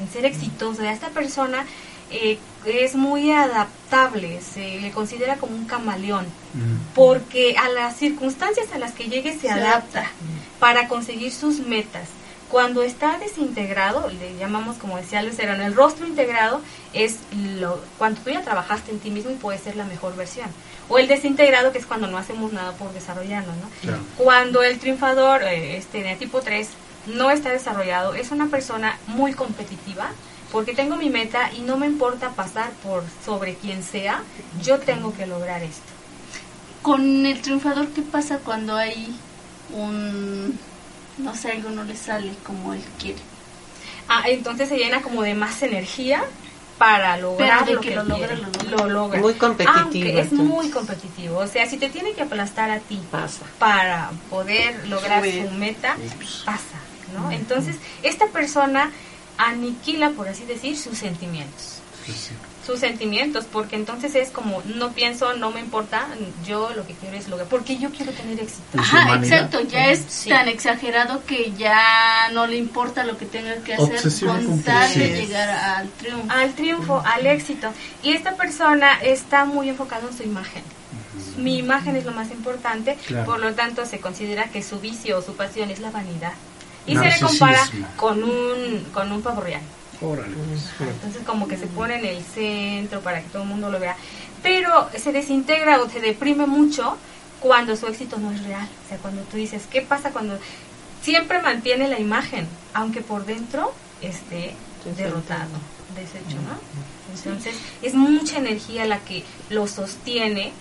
En ser exitoso. Esta persona eh, es muy adaptable. Se le considera como un camaleón. Ujú. Porque a las circunstancias a las que llegue se, Se adapta, adapta. para conseguir sus metas. Cuando está desintegrado, le llamamos, como decía Lucero, en el rostro integrado es lo, cuando tú ya trabajaste en ti mismo y puedes ser la mejor versión. O el desintegrado, que es cuando no hacemos nada por desarrollarnos, ¿no? Claro. Cuando el triunfador, eh, este, de tipo 3, no está desarrollado, es una persona muy competitiva, porque tengo mi meta y no me importa pasar por sobre quien sea, yo tengo que lograr esto. Con el triunfador, ¿qué pasa cuando hay un, no sé, algo no le sale como él quiere? Ah, entonces se llena como de más energía para lograr de lo que que, lo logra, lo logra. Lo logra. Muy competitivo, Aunque es entonces. muy competitivo. O sea, si te tiene que aplastar a ti Pasa. para poder lograr su meta, pasa, ¿no? Entonces, esta persona aniquila, por así decir, sus sentimientos. Sí, sí. Sus sentimientos, porque entonces es como, no pienso, no me importa, yo lo que quiero es lograr, porque yo quiero tener éxito. Ajá, exacto, ya es Sí. tan exagerado que ya no le importa lo que tenga que hacer Obsesivo con tal de llegar al triunfo. al triunfo, al éxito. Y esta persona está muy enfocada en su imagen. Mi imagen es lo más importante, Claro. por lo tanto se considera que su vicio o su pasión es la vanidad. Y se le compara con un, con un pavo real. Órale, pues. Entonces como que se pone en el centro para que todo el mundo lo vea. Pero se desintegra o se deprime mucho cuando su éxito no es real. O sea, cuando tú dices, ¿qué pasa cuando siempre mantiene la imagen, aunque por dentro esté derrotado, deshecho, ¿no? Entonces es mucha energía la que lo sostiene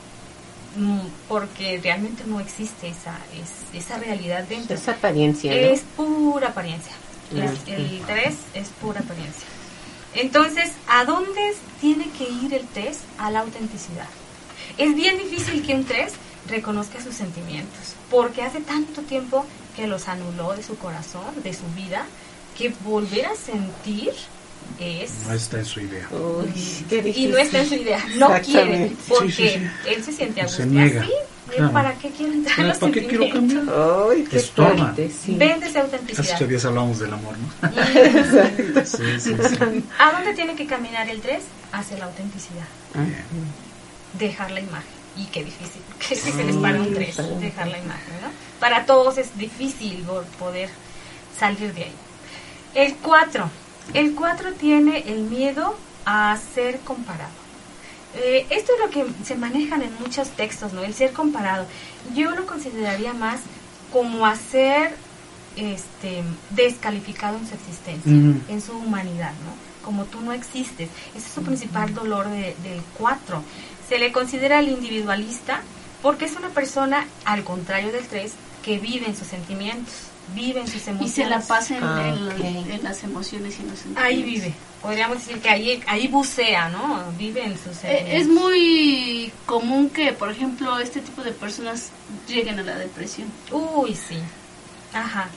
mm, porque realmente no existe esa, es- esa realidad dentro. Esa apariencia, ¿no? Es pura apariencia. El 3 es pura apariencia. Entonces, ¿a dónde tiene que ir el 3? A la autenticidad. Es bien difícil que un 3 reconozca sus sentimientos, porque hace tanto tiempo que los anuló de su corazón, de su vida, que volver a sentir es... No está en su idea. Uy, qué Y difícil. no está en su idea, no quiere, porque Sí, sí, sí. él se siente a Se gusto niega, así. ¿y claro. ¿Para qué quiere entrar ¿Para los qué quiero cambiar? Ay, qué Estorba. fuerte, sí. Vende esa Hace autenticidad. ocho días hablábamos del amor, ¿no? <laughs> sí, sí, sí. ¿A dónde tiene que caminar el 3? Hacia la autenticidad. Bien. Dejar la imagen. Y qué difícil, qué difícil es para un 3 dejar la imagen, ¿no? Para todos es difícil por poder salir de ahí. El 4. El 4 tiene el miedo a ser comparado. Eh, esto es lo que se manejan en muchos textos, ¿no? El ser comparado. Yo lo consideraría más como a ser este, descalificado en su existencia, en su humanidad, ¿no? Como tú no existes. Ese es su principal dolor de- del 4. Se le considera el individualista porque es una persona, al contrario del 3, que vive en sus sentimientos, vive en sus emociones. Y se la pasa en, Ah, ok. en las emociones y en los sentimientos. Ahí vive. Podríamos decir que ahí, ahí bucea, ¿no? Vive en sus Eh, sentimientos. Es muy común que, por ejemplo, este tipo de personas lleguen a la depresión. Uy, sí. Ajá.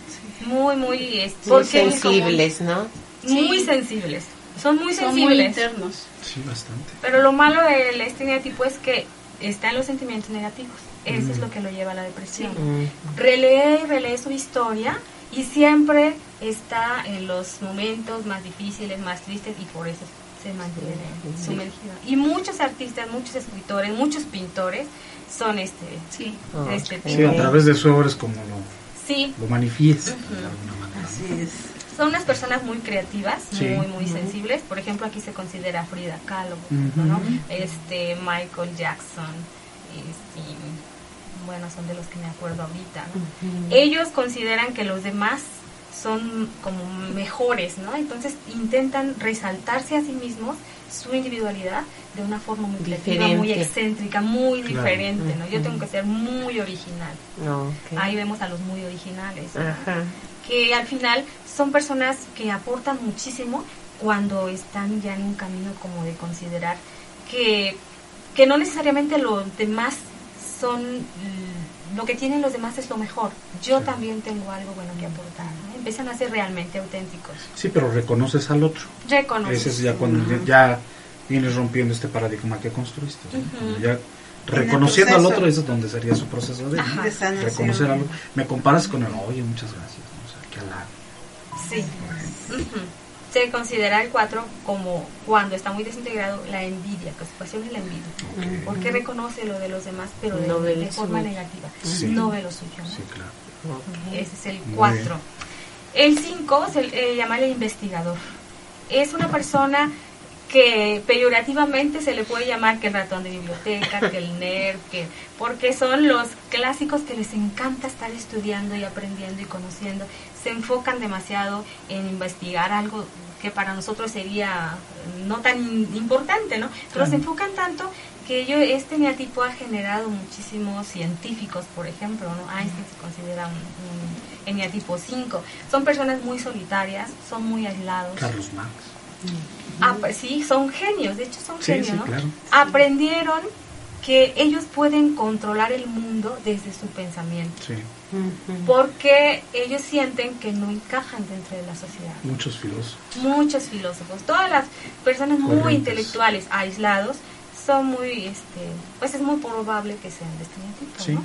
Muy, muy... Muy porque es sensibles, ¿no? Muy Sí. sensibles. Son muy Son muy sensibles. internos. Sí, bastante. Pero lo malo del estereotipo es que está en los sentimientos negativos. Eso Mm. es lo que lo lleva a la depresión. Mm. Relee y relee su historia y siempre está en los momentos más difíciles, más tristes y por eso se mantiene sumergido. Y muchos artistas, muchos escritores, muchos pintores son este, Sí. Oh, este tipo. Sí, a través de su obra es como lo, Sí, lo manifiesta Ujú. de alguna manera. Así es. son unas personas muy creativas, Sí. muy muy sensibles. Por ejemplo, aquí se considera Frida Kahlo. Este Michael Jackson, este, bueno, son de los que me acuerdo ahorita. ¿no? Ellos consideran que los demás son como mejores, ¿no? Entonces intentan resaltarse a sí mismos su individualidad de una forma muy creativa, muy excéntrica, muy Claro. diferente, ¿no? Yo tengo que ser muy original. No, ok. Ahí vemos a los muy originales, ¿no? Ajá. que al final son personas que aportan muchísimo cuando están ya en un camino como de considerar que, que no necesariamente los demás son mm, lo que tienen los demás es lo mejor. Yo también tengo algo bueno que aportar. ¿no? Empiezan a ser realmente auténticos. Sí, pero reconoces al otro. Reconoces. Ese es ya cuando ya- ya vienes rompiendo este paradigma que construiste. ya reconociendo al otro, eso es donde sería su proceso de, Ajá. De sanación. reconocer al otro. Me comparas con el, oye, muchas gracias. O sea, qué halago. Sí. Se considera el 4 como cuando está muy desintegrado la envidia, pasión es la envidia. Porque reconoce lo de los demás, pero de, No forma suyo. negativa. Sí. No ve lo suyo. ¿no? Sí, claro. Ese es el Muy 4. El 5 se eh, llama el investigador. Es una persona que peyorativamente se le puede llamar que el ratón de biblioteca, que el nerd, que porque son los clásicos que les encanta estar estudiando y aprendiendo y conociendo. Se enfocan demasiado en investigar algo que para nosotros sería no tan importante, ¿no? Pero se enfocan tanto que ello, este neatipo ha generado muchísimos científicos, por ejemplo, ¿no? Einstein se considera un, un eneatipo 5. Son personas muy solitarias, son muy aislados. Carlos Marx. Ah, pues sí, son genios, de hecho son Sí, genios, sí, ¿no? claro. Aprendieron que ellos pueden controlar el mundo desde su pensamiento, Sí, porque ellos sienten que no encajan dentro de la sociedad. muchos filósofos. Muchos filósofos, todas las personas muy Corrientes. intelectuales, aislados, son muy, este, pues es muy probable que sean de este tipo, Sí. ¿no?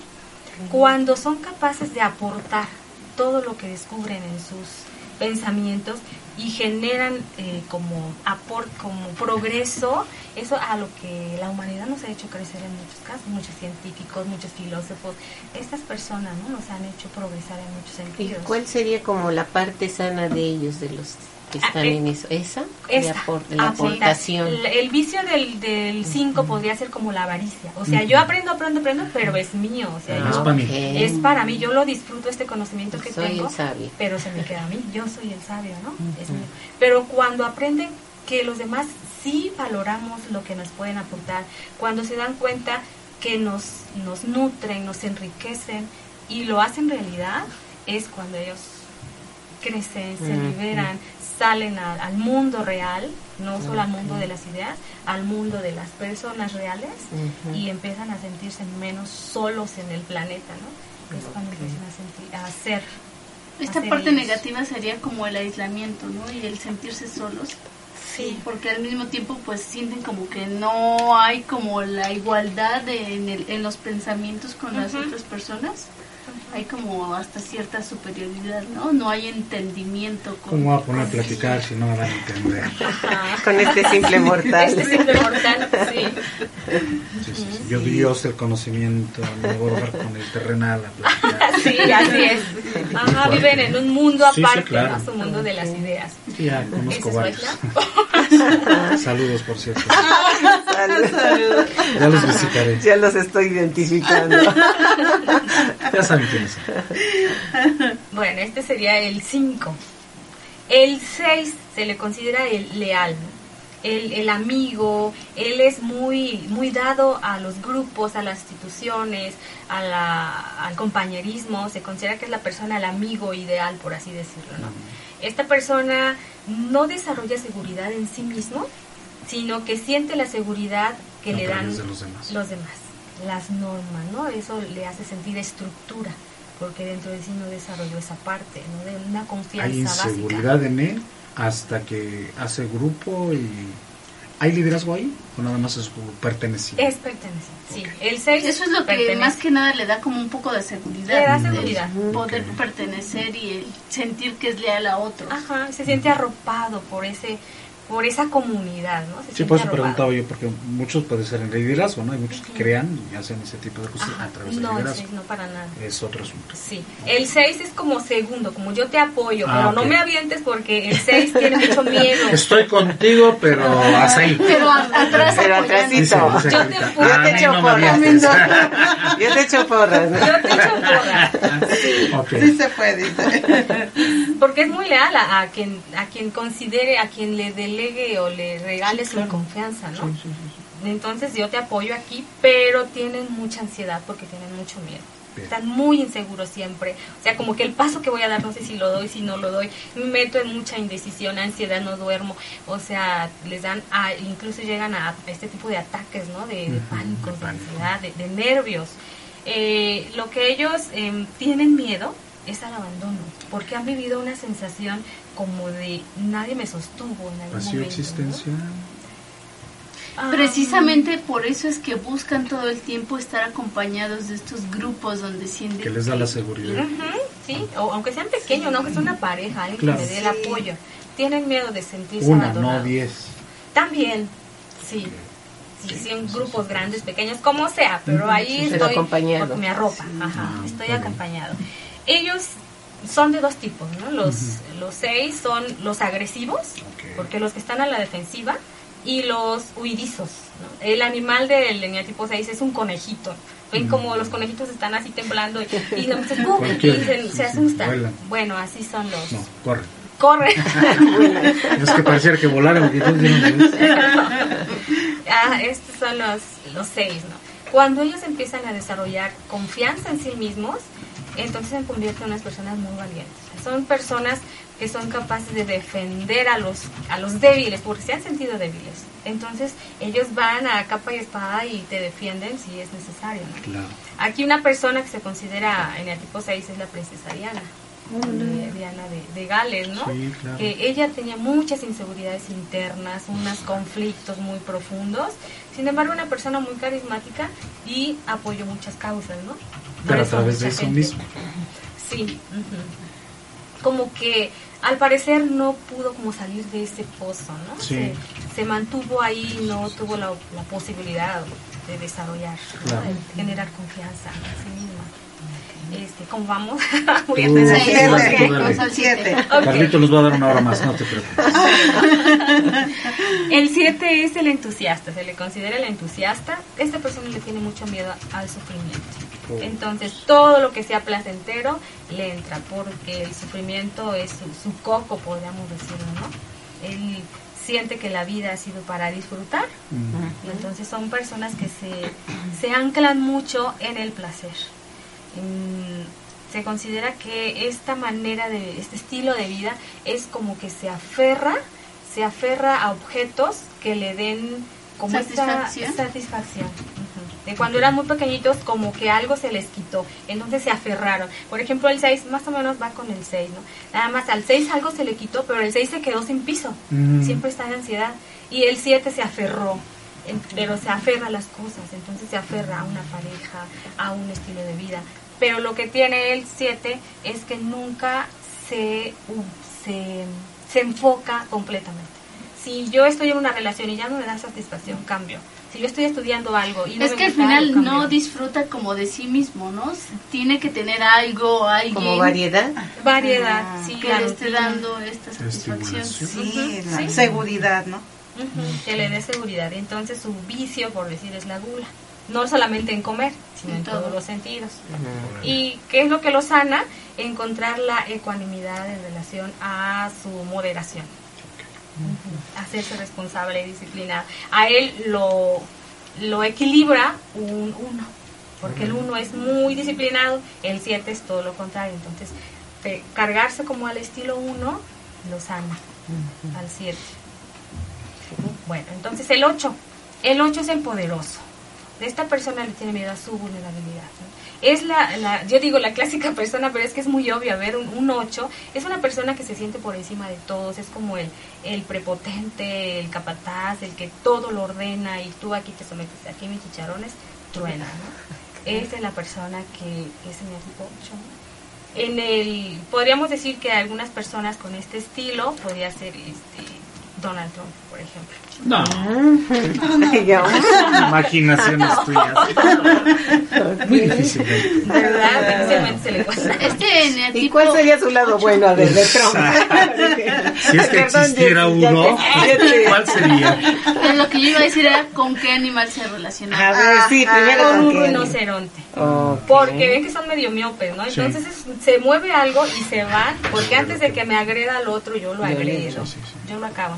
Cuando son capaces de aportar todo lo que descubren en sus pensamientos y generan eh, como aport, como progreso, eso a lo que la humanidad nos ha hecho crecer en muchos casos, muchos científicos, muchos filósofos, estas personas ¿no? nos han hecho progresar en muchos ¿Y sentidos. cuál sería como la parte sana de ellos, de los que están Ah, eh, en eso? ¿Esa? Esta, de la aportación. El, el vicio del 5 podría ser como la avaricia. O sea, yo aprendo, aprendo, aprendo, pero es mío. O sea, Ah, Es yo- para mí. ok. es para mí. Yo lo disfruto este conocimiento que Soy tengo, el sabio. pero se me queda a mí. Yo soy el sabio, ¿no? Es mío. Pero cuando aprenden que los demás sí valoramos lo que nos pueden aportar, cuando se dan cuenta que nos, nos nutren, nos enriquecen y lo hacen realidad, es cuando ellos crecen, se liberan, salen a- al mundo real, no solo al mundo de las ideas, al mundo de las personas reales y empiezan a sentirse menos solos en el planeta, ¿no? Es cuando empiezan a sentir, a ser. Esta hacer parte ellos. negativa sería como el aislamiento, ¿no? Y el sentirse solos. Sí. Porque al mismo tiempo pues sienten como que no hay como la igualdad de- en, el- en los pensamientos con las otras personas. Hay como hasta cierta superioridad, ¿no? No hay entendimiento. Con, ¿Cómo voy a poner a platicar si no van a entender? Ajá. Con este simple mortal. Este simple mortal, sí. Sí, sí, sí. Yo Dios el conocimiento, me voy a bajar con el terrenal a platicar. <laughs> Sí, así es. Ajá, viven en un mundo Sí, sí, aparte, claro. ¿no? Su mundo de las ideas. Sí, ya conozco ¿Ese es varios. <laughs> Saludos, por cierto. Saludos. Ya los visitaré. Ya los estoy identificando. Ya saben quiénes <laughs> Bueno, este sería el 5. El 6 se le considera el leal, el, el amigo, él es muy, muy dado a los grupos, a las instituciones, a la- al compañerismo, se considera que es la persona, el amigo ideal, por así decirlo. ¿no? Esta persona no desarrolla seguridad en sí mismo, sino que siente la seguridad que No, le dan los demás. los demás, las normas, ¿no? Eso le hace sentir estructura, porque dentro de sí no desarrolló esa parte, ¿no? De una confianza Hay básica. inseguridad en él hasta que hace grupo y... ¿Hay liderazgo ahí? ¿O nada más es perteneciente? Es pertenecer, sí. El 6 Eso es lo que más que nada le da como un poco de seguridad. Le da el seguridad. Poder Ok. pertenecer y el sentir que es leal a otros. Ajá, se siente arropado por ese por esa comunidad, ¿no? Se Sí, por eso arropado. preguntaba yo, porque muchos puede ser en liderazgo, ¿no? Hay muchos que crean y hacen ese tipo de cosas Ajá, a través del No, el liderazgo. 6 no para nada. Es otro asunto. Sí, el 6 es como segundo, como yo te apoyo, Ah, pero ok. no me avientes porque el 6 tiene mucho miedo. <laughs> Estoy contigo, pero hasta ahí. Pero atrás Pero atrásito. Dice- dice Yo te empujo, "Ah, te no, echo no <laughs> porras". Yo te echo porras. ¿no? Yo te echo porras. Ok. Sí se puede. <laughs> Porque es muy leal a, a quien a quien considere, a quien le delegue o le regale su confianza, ¿no? Entonces yo te apoyo aquí, pero tienen mucha ansiedad porque tienen mucho miedo. Están muy inseguros siempre. O sea, como que el paso que voy a dar, no sé si lo doy, si no lo doy. Me meto en mucha indecisión, ansiedad, no duermo. O sea, les dan, a, incluso llegan a este tipo de ataques, ¿no? De, de pánicos, de ansiedad, de, de nervios. Eh, lo que ellos eh, tienen miedo es al abandono, porque han vivido una sensación como de nadie me sostuvo en algún Vacío momento. existencial. ¿no? Precisamente por eso es que buscan todo el tiempo estar acompañados de estos grupos donde sienten Que les da la seguridad. Ujú, sí, o aunque sean pequeños, ¿no? Que es una pareja, alguien Claro. que me dé el apoyo. Tienen miedo de sentirse Una, abandonados. no diez. También, sí. Sí, sí, en grupos grandes, pequeños, como sea, pero ahí estoy me arropa, ajá, Ah, estoy acompañado. Ellos son de dos tipos, ¿no? Los, los seis son los agresivos, porque los que están a la defensiva, y los huidizos, ¿no? El animal del eneatipo 6 es un conejito. Ven como los conejitos están así temblando y, y, no, Cualquiera, se, asustan. bueno, así son los... No, corre. Corre. <laughs> Es que pareciera que ves. <laughs> Ah, estos son los, los seis, ¿no? Cuando ellos empiezan a desarrollar confianza en sí mismos, entonces se convierten en unas personas muy valientes. Son personas que son capaces de defender a los, a los débiles, porque se han sentido débiles. Entonces ellos van a capa y espada y te defienden si es necesario, ¿no? Claro. Aquí una persona que se considera en el tipo 6 es la princesa Diana. de- Diana de, de Gales, ¿no? Sí, claro. Que ella tenía muchas inseguridades internas, unos conflictos muy profundos. Sin embargo, una persona muy carismática y apoyó muchas causas, ¿no? Pero a través de eso gente- mismo. Sí. Como que al parecer no pudo como salir de ese pozo, ¿no? Sí. Se, se mantuvo ahí, no tuvo la, la posibilidad de desarrollar, de generar confianza en sí misma. Este, ¿Cómo vamos? <laughs> Voy a Siete. Carlito nos va a dar una hora más, no te preocupes. El 7 es el entusiasta, se le considera el entusiasta. Esta persona le tiene mucho miedo al sufrimiento. Entonces, todo lo que sea placentero le entra, porque el sufrimiento es su, su coco, podríamos decirlo, ¿no? Él siente que la vida ha sido para disfrutar, y entonces son personas que se, se anclan mucho en el placer. Mm, se considera que esta manera de, este estilo de vida es como que se aferra, se aferra a objetos que le den como esta Satisfacción. De cuando eran muy pequeñitos, como que algo se les quitó, entonces se aferraron. Por ejemplo, el 6 más o menos va con el 6, ¿no? Nada más al 6 algo se le quitó, pero el 6 se quedó sin piso. Mm. Siempre está en ansiedad. Y el 7 se aferró, pero se aferra a las cosas, entonces se aferra a una pareja, a un estilo de vida. Pero lo que tiene el 7 es que nunca se, se, se enfoca completamente. Si yo estoy en una relación y ya no me da satisfacción, cambio. Si yo estoy estudiando algo y no es me que al final no disfruta como de sí mismo, ¿no? Tiene que tener algo, alguien Como variedad. Variedad, Ah, sí, que le esté dando esta satisfacción. Sí, la sí. seguridad, ¿no? Ujú, que le dé seguridad. Entonces su vicio, por decir, es la gula. No solamente en comer, sino En en todo. todos los sentidos. ¿Y qué es lo que lo sana? Encontrar la ecuanimidad en relación a su moderación. Hacerse responsable y disciplinado. A él lo, lo equilibra un uno, porque el uno es muy disciplinado, el siete es todo lo contrario. Entonces, cargarse como al estilo uno lo sana al 7. Bueno, entonces el 8. El 8 es el poderoso. De esta persona le tiene miedo a su vulnerabilidad. ¿no? Es la, la- yo digo la clásica persona, pero es que es muy obvio, a ver, un, un 8 es una persona que se siente por encima de todos, es como el, el prepotente, el capataz, el que todo lo ordena y tú aquí te sometes, aquí mis chicharrones truena, ¿no? <laughs> Esa es la persona que es en el tipo 8. ¿no? En el, podríamos decir que algunas personas con este estilo podría ser este, Donald Trump, por ejemplo. No, <laughs> Yo, imaginaciones tuyas. Muy difícil. ¿Verdad? Difícilmente se le pasa. Este ¿Y cuál sería su lado bueno a ver, de Trump? Si es que Perdón, existiera uno, te- ya te- ¿cuál sería? <laughs> eh, lo que yo iba a decir era con qué animal se relaciona. A ver, sí, primero Con un rinoceronte. Porque ven que son medio miopes, ¿no? Sí. Entonces es- se mueve algo y se van, porque antes de que me agreda al otro yo lo agredo, Sí, sí, sí. yo lo acabo.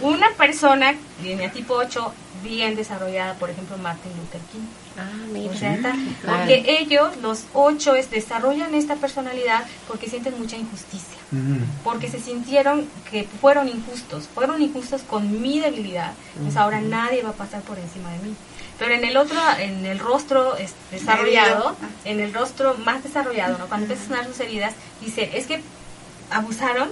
Una persona, línea tipo 8, bien desarrollada, por ejemplo, Martin Luther King. Ah, mira. O sea, está- Claro. porque ellos, los ocho, es, desarrollan esta personalidad porque sienten mucha injusticia, Ujú. porque se sintieron que fueron injustos, fueron injustos con mi debilidad, pues ahora nadie va a pasar por encima de mí. Pero en el otro, en el rostro es- desarrollado, en el rostro más desarrollado, ¿no? cuando empiezan a sonar sus heridas, dice, es que abusaron,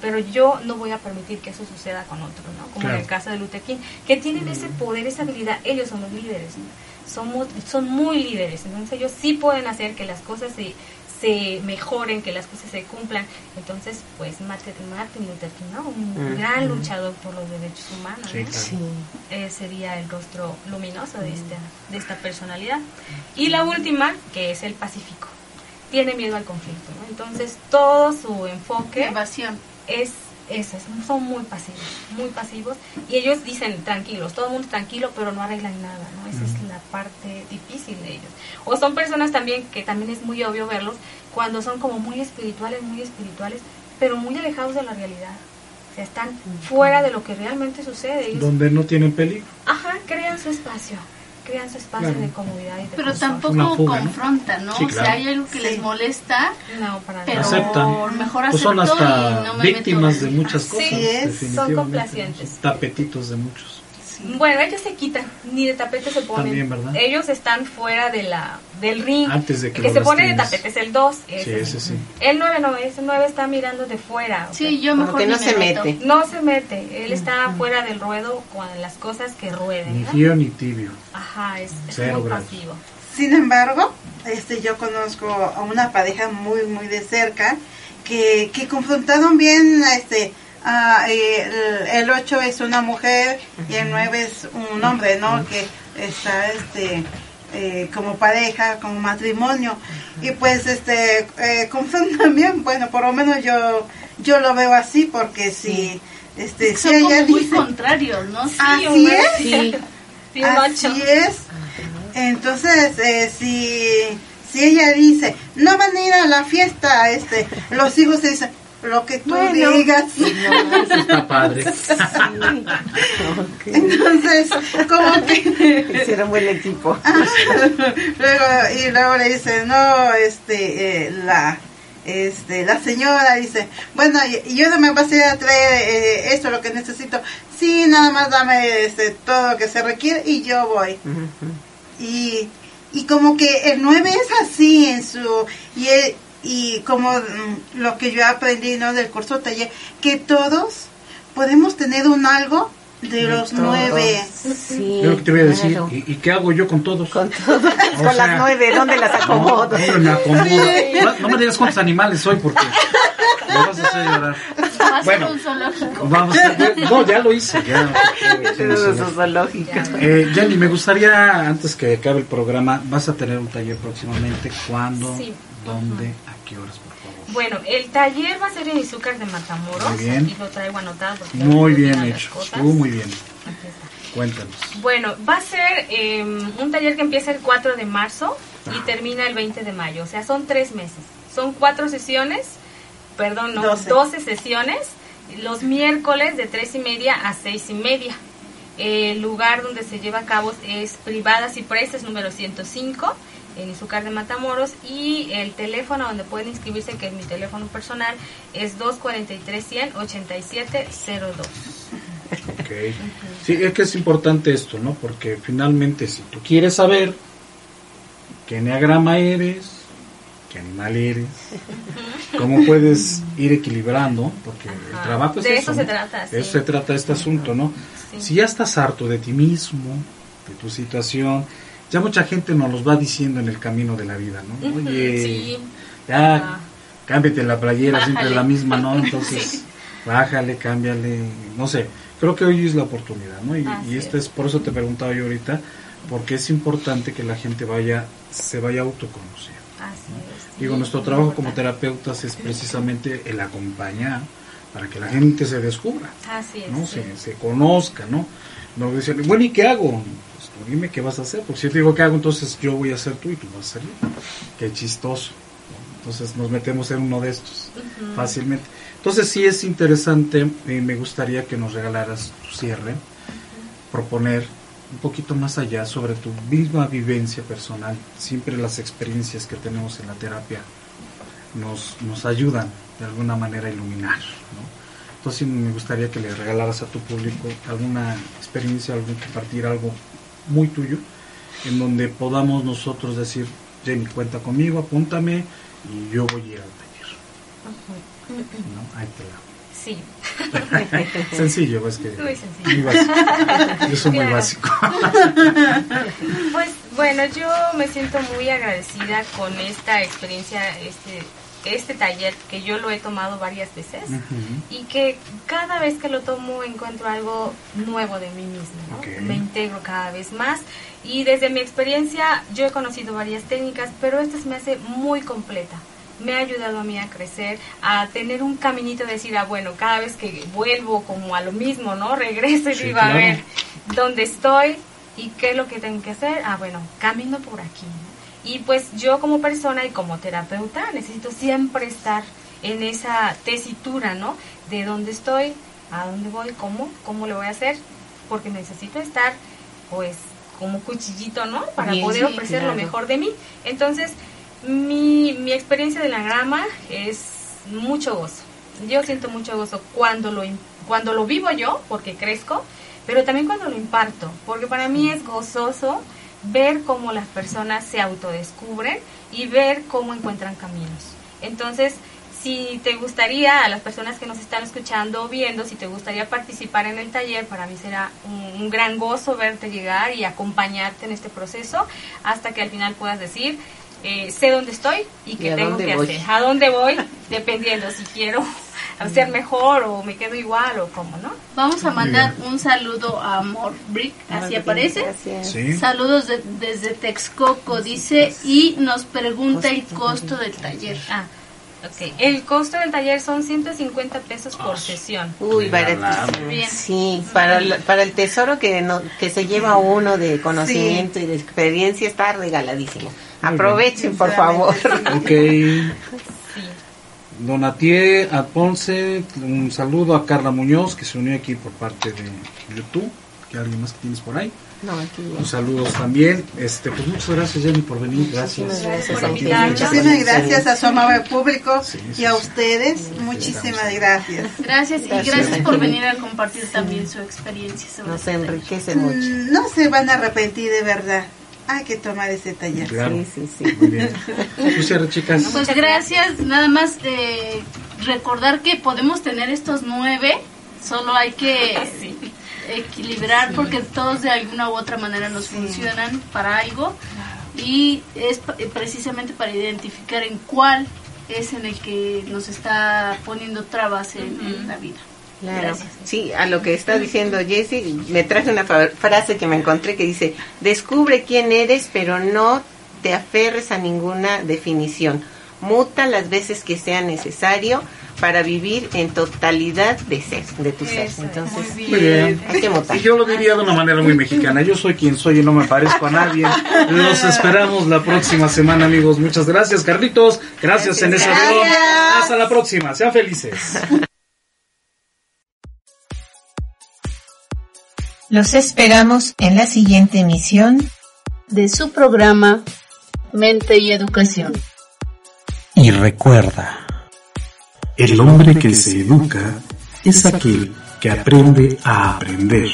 pero yo no voy a permitir que eso suceda con otros, ¿no? Como Claro. en el caso de Luther King, que tienen ese poder, esa habilidad, ellos son los líderes, ¿no? Somos, son muy líderes, entonces ellos sí pueden hacer que las cosas se, se mejoren, que las cosas se cumplan. Entonces, pues Martin, Martin Luther King, ¿no? Un Ujú. gran luchador por los derechos humanos, Sí, ¿no? claro. Sí. Eh, sería el rostro luminoso de esta, de esta personalidad. Y la última, que es el Pacífico. Tiene miedo al conflicto, ¿no? Entonces, todo su enfoque Evasión. Es eso, es- son muy pasivos, muy pasivos. Y ellos dicen tranquilos, todo el mundo tranquilo, pero no arreglan nada, ¿no? Esa es la parte difícil de ellos. O son personas también, que también es muy obvio verlos, cuando son como muy espirituales, muy espirituales, pero muy alejados de la realidad. O sea, están fuera de lo que realmente sucede. Ellos, Donde no tienen peligro. ajá, crean su espacio, crean su espacio Claro. de comodidad y de Pero tampoco fuga, ¿no? confrontan, ¿no? Sí, O sea, claro. hay algo que Sí. les molesta, No, para pero. Aceptan. mejor Pues son hasta y no me víctimas meto. de muchas Sí, cosas. es, son definitivamente. complacientes. Tapetitos de muchos. Bueno, ellos se quitan, ni de tapete se ponen. También, ¿verdad? Ellos están fuera de la del ring. Antes de que el que lo se pone de tapete es el 2. Sí, ese sí. El 9 no, ese 9 está mirando de fuera. o Sí, sea, yo mejor que ni no me se meto. mete. No se mete, él está fuera del ruedo con las cosas que rueden. Ni frío ni tibio. Ajá, es, muy grados. pasivo. Sin embargo, este, yo conozco a una pareja muy, muy de cerca que, que confrontaron bien, este, a, eh, el, el 8 es una mujer y el 9 es un hombre, ¿no? Que está, este, eh, como pareja, como matrimonio. Y pues, este, eh, <laughs> bien, bueno, por lo menos yo, yo lo veo así porque si, este, si Son como ella muy dice, contrarios, ¿no? Así es. Sí, sí, <laughs> un Así es. Entonces, eh, si, si ella dice, no van a ir a la fiesta, este, los hijos se dicen, lo que tú Bueno. digas. Está padre. <laughs> Entonces, como que Hicieron buen equipo. luego y luego le dice, no, este, eh, la este, la señora dice, bueno, yo no me vas a ir a traer eh, esto, lo que necesito. Sí, nada más dame este, todo lo que se requiere y yo voy. y, y como que el 9 es así en su y y como mm, lo que yo aprendí ¿no? del curso taller que todos podemos tener un algo de los Todos. nueve Sí, Yo lo que te voy a decir, claro. ¿y, y qué hago yo con todos? Con <laughs> con sea, las nueve, ¿dónde las No, acomodo? hombre, me acomodo. No, no me digas cuántos animales soy porque me vas a hacer llorar. Va a ser Bueno. un zoológico. Vamos a no, ya lo hice. Ya, <laughs> zoológico. Eh, Jenny, me gustaría, antes que acabe el programa, vas a tener un taller próximamente. ¿Cuándo? Sí. ¿Dónde? ¿A qué horas, por favor? Bueno, el taller va a ser en Izúcar de Matamoros. Muy bien. Aquí lo traigo anotado. Muy bien hecho. muy bien. Aquí está. Cuéntanos. Bueno, va a ser eh, un taller que empieza el 4 de marzo y termina el 20 de mayo. O sea, son tres meses. Son cuatro sesiones, perdón, no, Doce. 12 sesiones, los miércoles de 3 y media a 6 y media. El lugar donde se lleva a cabo es Privadas y Presas número 105 en Izúcar de Matamoros y el teléfono donde pueden inscribirse, que es mi teléfono personal, es 243 100 8702. Ok. Sí, es que es importante esto, ¿no? Porque finalmente, si tú quieres saber qué enneagrama eres, qué animal eres, cómo puedes ir equilibrando, porque el trabajo es De eso. eso se ¿no? trata, De eso sí. se trata este asunto, ¿no? Sí. Si ya estás harto de ti mismo, de tu situación, ya mucha gente nos los va diciendo en el camino de la vida, ¿no? Oye, sí. ya, Ajá. cámbiate la playera, siempre Bájale. la misma, ¿no? <laughs> Entonces, Sí. bájale, cámbiale, no sé. Creo que hoy es la oportunidad, ¿no? Y, Así y este es. por eso te preguntaba yo ahorita, porque es importante que la gente vaya, se vaya autoconociendo. Así es. Digo, nuestro trabajo como terapeutas es precisamente el acompañar para que la gente se descubra, Así es. ¿no? sí. Se, se conozca, ¿no? No dicen, bueno, ¿y qué hago? Pues dime qué vas a hacer, porque si yo te digo qué hago, entonces yo voy a ser tú y tú vas a yo. Qué chistoso. ¿no? Entonces nos metemos en uno de estos fácilmente. Entonces sí es interesante, y me gustaría que nos regalaras tu cierre, proponer un poquito más allá sobre tu misma vivencia personal. Siempre las experiencias que tenemos en la terapia nos, nos ayudan de alguna manera a iluminar. Entonces me gustaría que le regalaras a tu público alguna experiencia, compartir algo muy tuyo, en donde podamos nosotros decir, Jenny, cuenta conmigo, apúntame y yo voy a ir al taller. ¿No? Ahí te la Sí. <laughs> sencillo, es que. Muy sencillo. Yo soy muy básico. pues bueno, yo me siento muy agradecida con esta experiencia, este este taller que yo lo he tomado varias veces y que cada vez que lo tomo encuentro algo nuevo de mí misma, me integro cada vez más y desde mi experiencia yo he conocido varias técnicas, pero esta se me hace muy completa me ha ayudado a mí a crecer, a tener un caminito de decir, ah, bueno, cada vez que vuelvo como a lo mismo, ¿no? Regreso y digo, a ver, ¿dónde estoy? ¿Y qué es lo que tengo que hacer? Ah, bueno, camino por aquí. Y pues yo como persona y como terapeuta necesito siempre estar en esa tesitura, ¿no? De dónde estoy, a dónde voy, cómo, cómo lo voy a hacer, porque necesito estar, pues, como cuchillito, ¿no? Para poder ofrecer lo mejor de mí. Entonces, mi, mi experiencia de la grama es mucho gozo. Yo siento mucho gozo cuando lo, cuando lo vivo yo, porque crezco, pero también cuando lo imparto, porque para mí es gozoso ver cómo las personas se autodescubren y ver cómo encuentran caminos. Entonces, si te gustaría, a las personas que nos están escuchando o viendo, si te gustaría participar en el taller, para mí será un, un, gran gozo verte llegar y acompañarte en este proceso hasta que al final puedas decir, eh, sé dónde estoy y qué tengo que hacer. A dónde voy, dependiendo si quiero <laughs> ser mejor o me quedo igual o cómo, ¿no? Vamos a mandar un saludo a Amor Brick, así aparece. Saludos desde Texcoco, dice, y nos pregunta el costo del taller. Ah, ok. El costo del taller son 150 pesos por sesión. Uy, baratísimo. Bien. Sí, para, para el tesoro que, no, que se lleva uno de conocimiento y de experiencia está regaladísimo. Aprovechen, por favor. Ok. <laughs> Donatier Ponce, un saludo a Carla Muñoz que se unió aquí por parte de YouTube. ¿Qué alguien más que tienes por ahí? No, aquí Un saludo también. Este, pues muchas gracias Jenny por venir. Gracias. Muchísimas gracias a su amable público y a ustedes. muchísimas gracias. Gracias y gracias por venir a compartir también su experiencia. Sobre Nos enriquece mucho. Mm, no se van a arrepentir de verdad hay que tomar ese taller. Sí, sí, sí. Muy bien. chicas. Pues gracias. Nada más eh, recordar que podemos tener estos nueve, solo hay que equilibrar porque todos de alguna u otra manera nos funcionan para algo y es precisamente para identificar en cuál es en el que nos está poniendo trabas en la vida. Claro. Sí, a lo que está diciendo Jesse, me traje una frase que me encontré que dice, descubre quién eres, pero no te aferres a ninguna definición. Muta las veces que sea necesario para vivir en totalidad de ser, de tu ser. Entonces, muy bien. Y yo lo diría de una manera muy mexicana. Yo soy quien soy y no me parezco a nadie. Los esperamos la próxima semana, amigos. Muchas gracias, Carlitos. Gracias, gracias en ese Hasta la próxima. Sean felices. Los esperamos en la siguiente emisión de su programa Mente y Educación. Y recuerda, el hombre que se educa es aquel que aprende a aprender.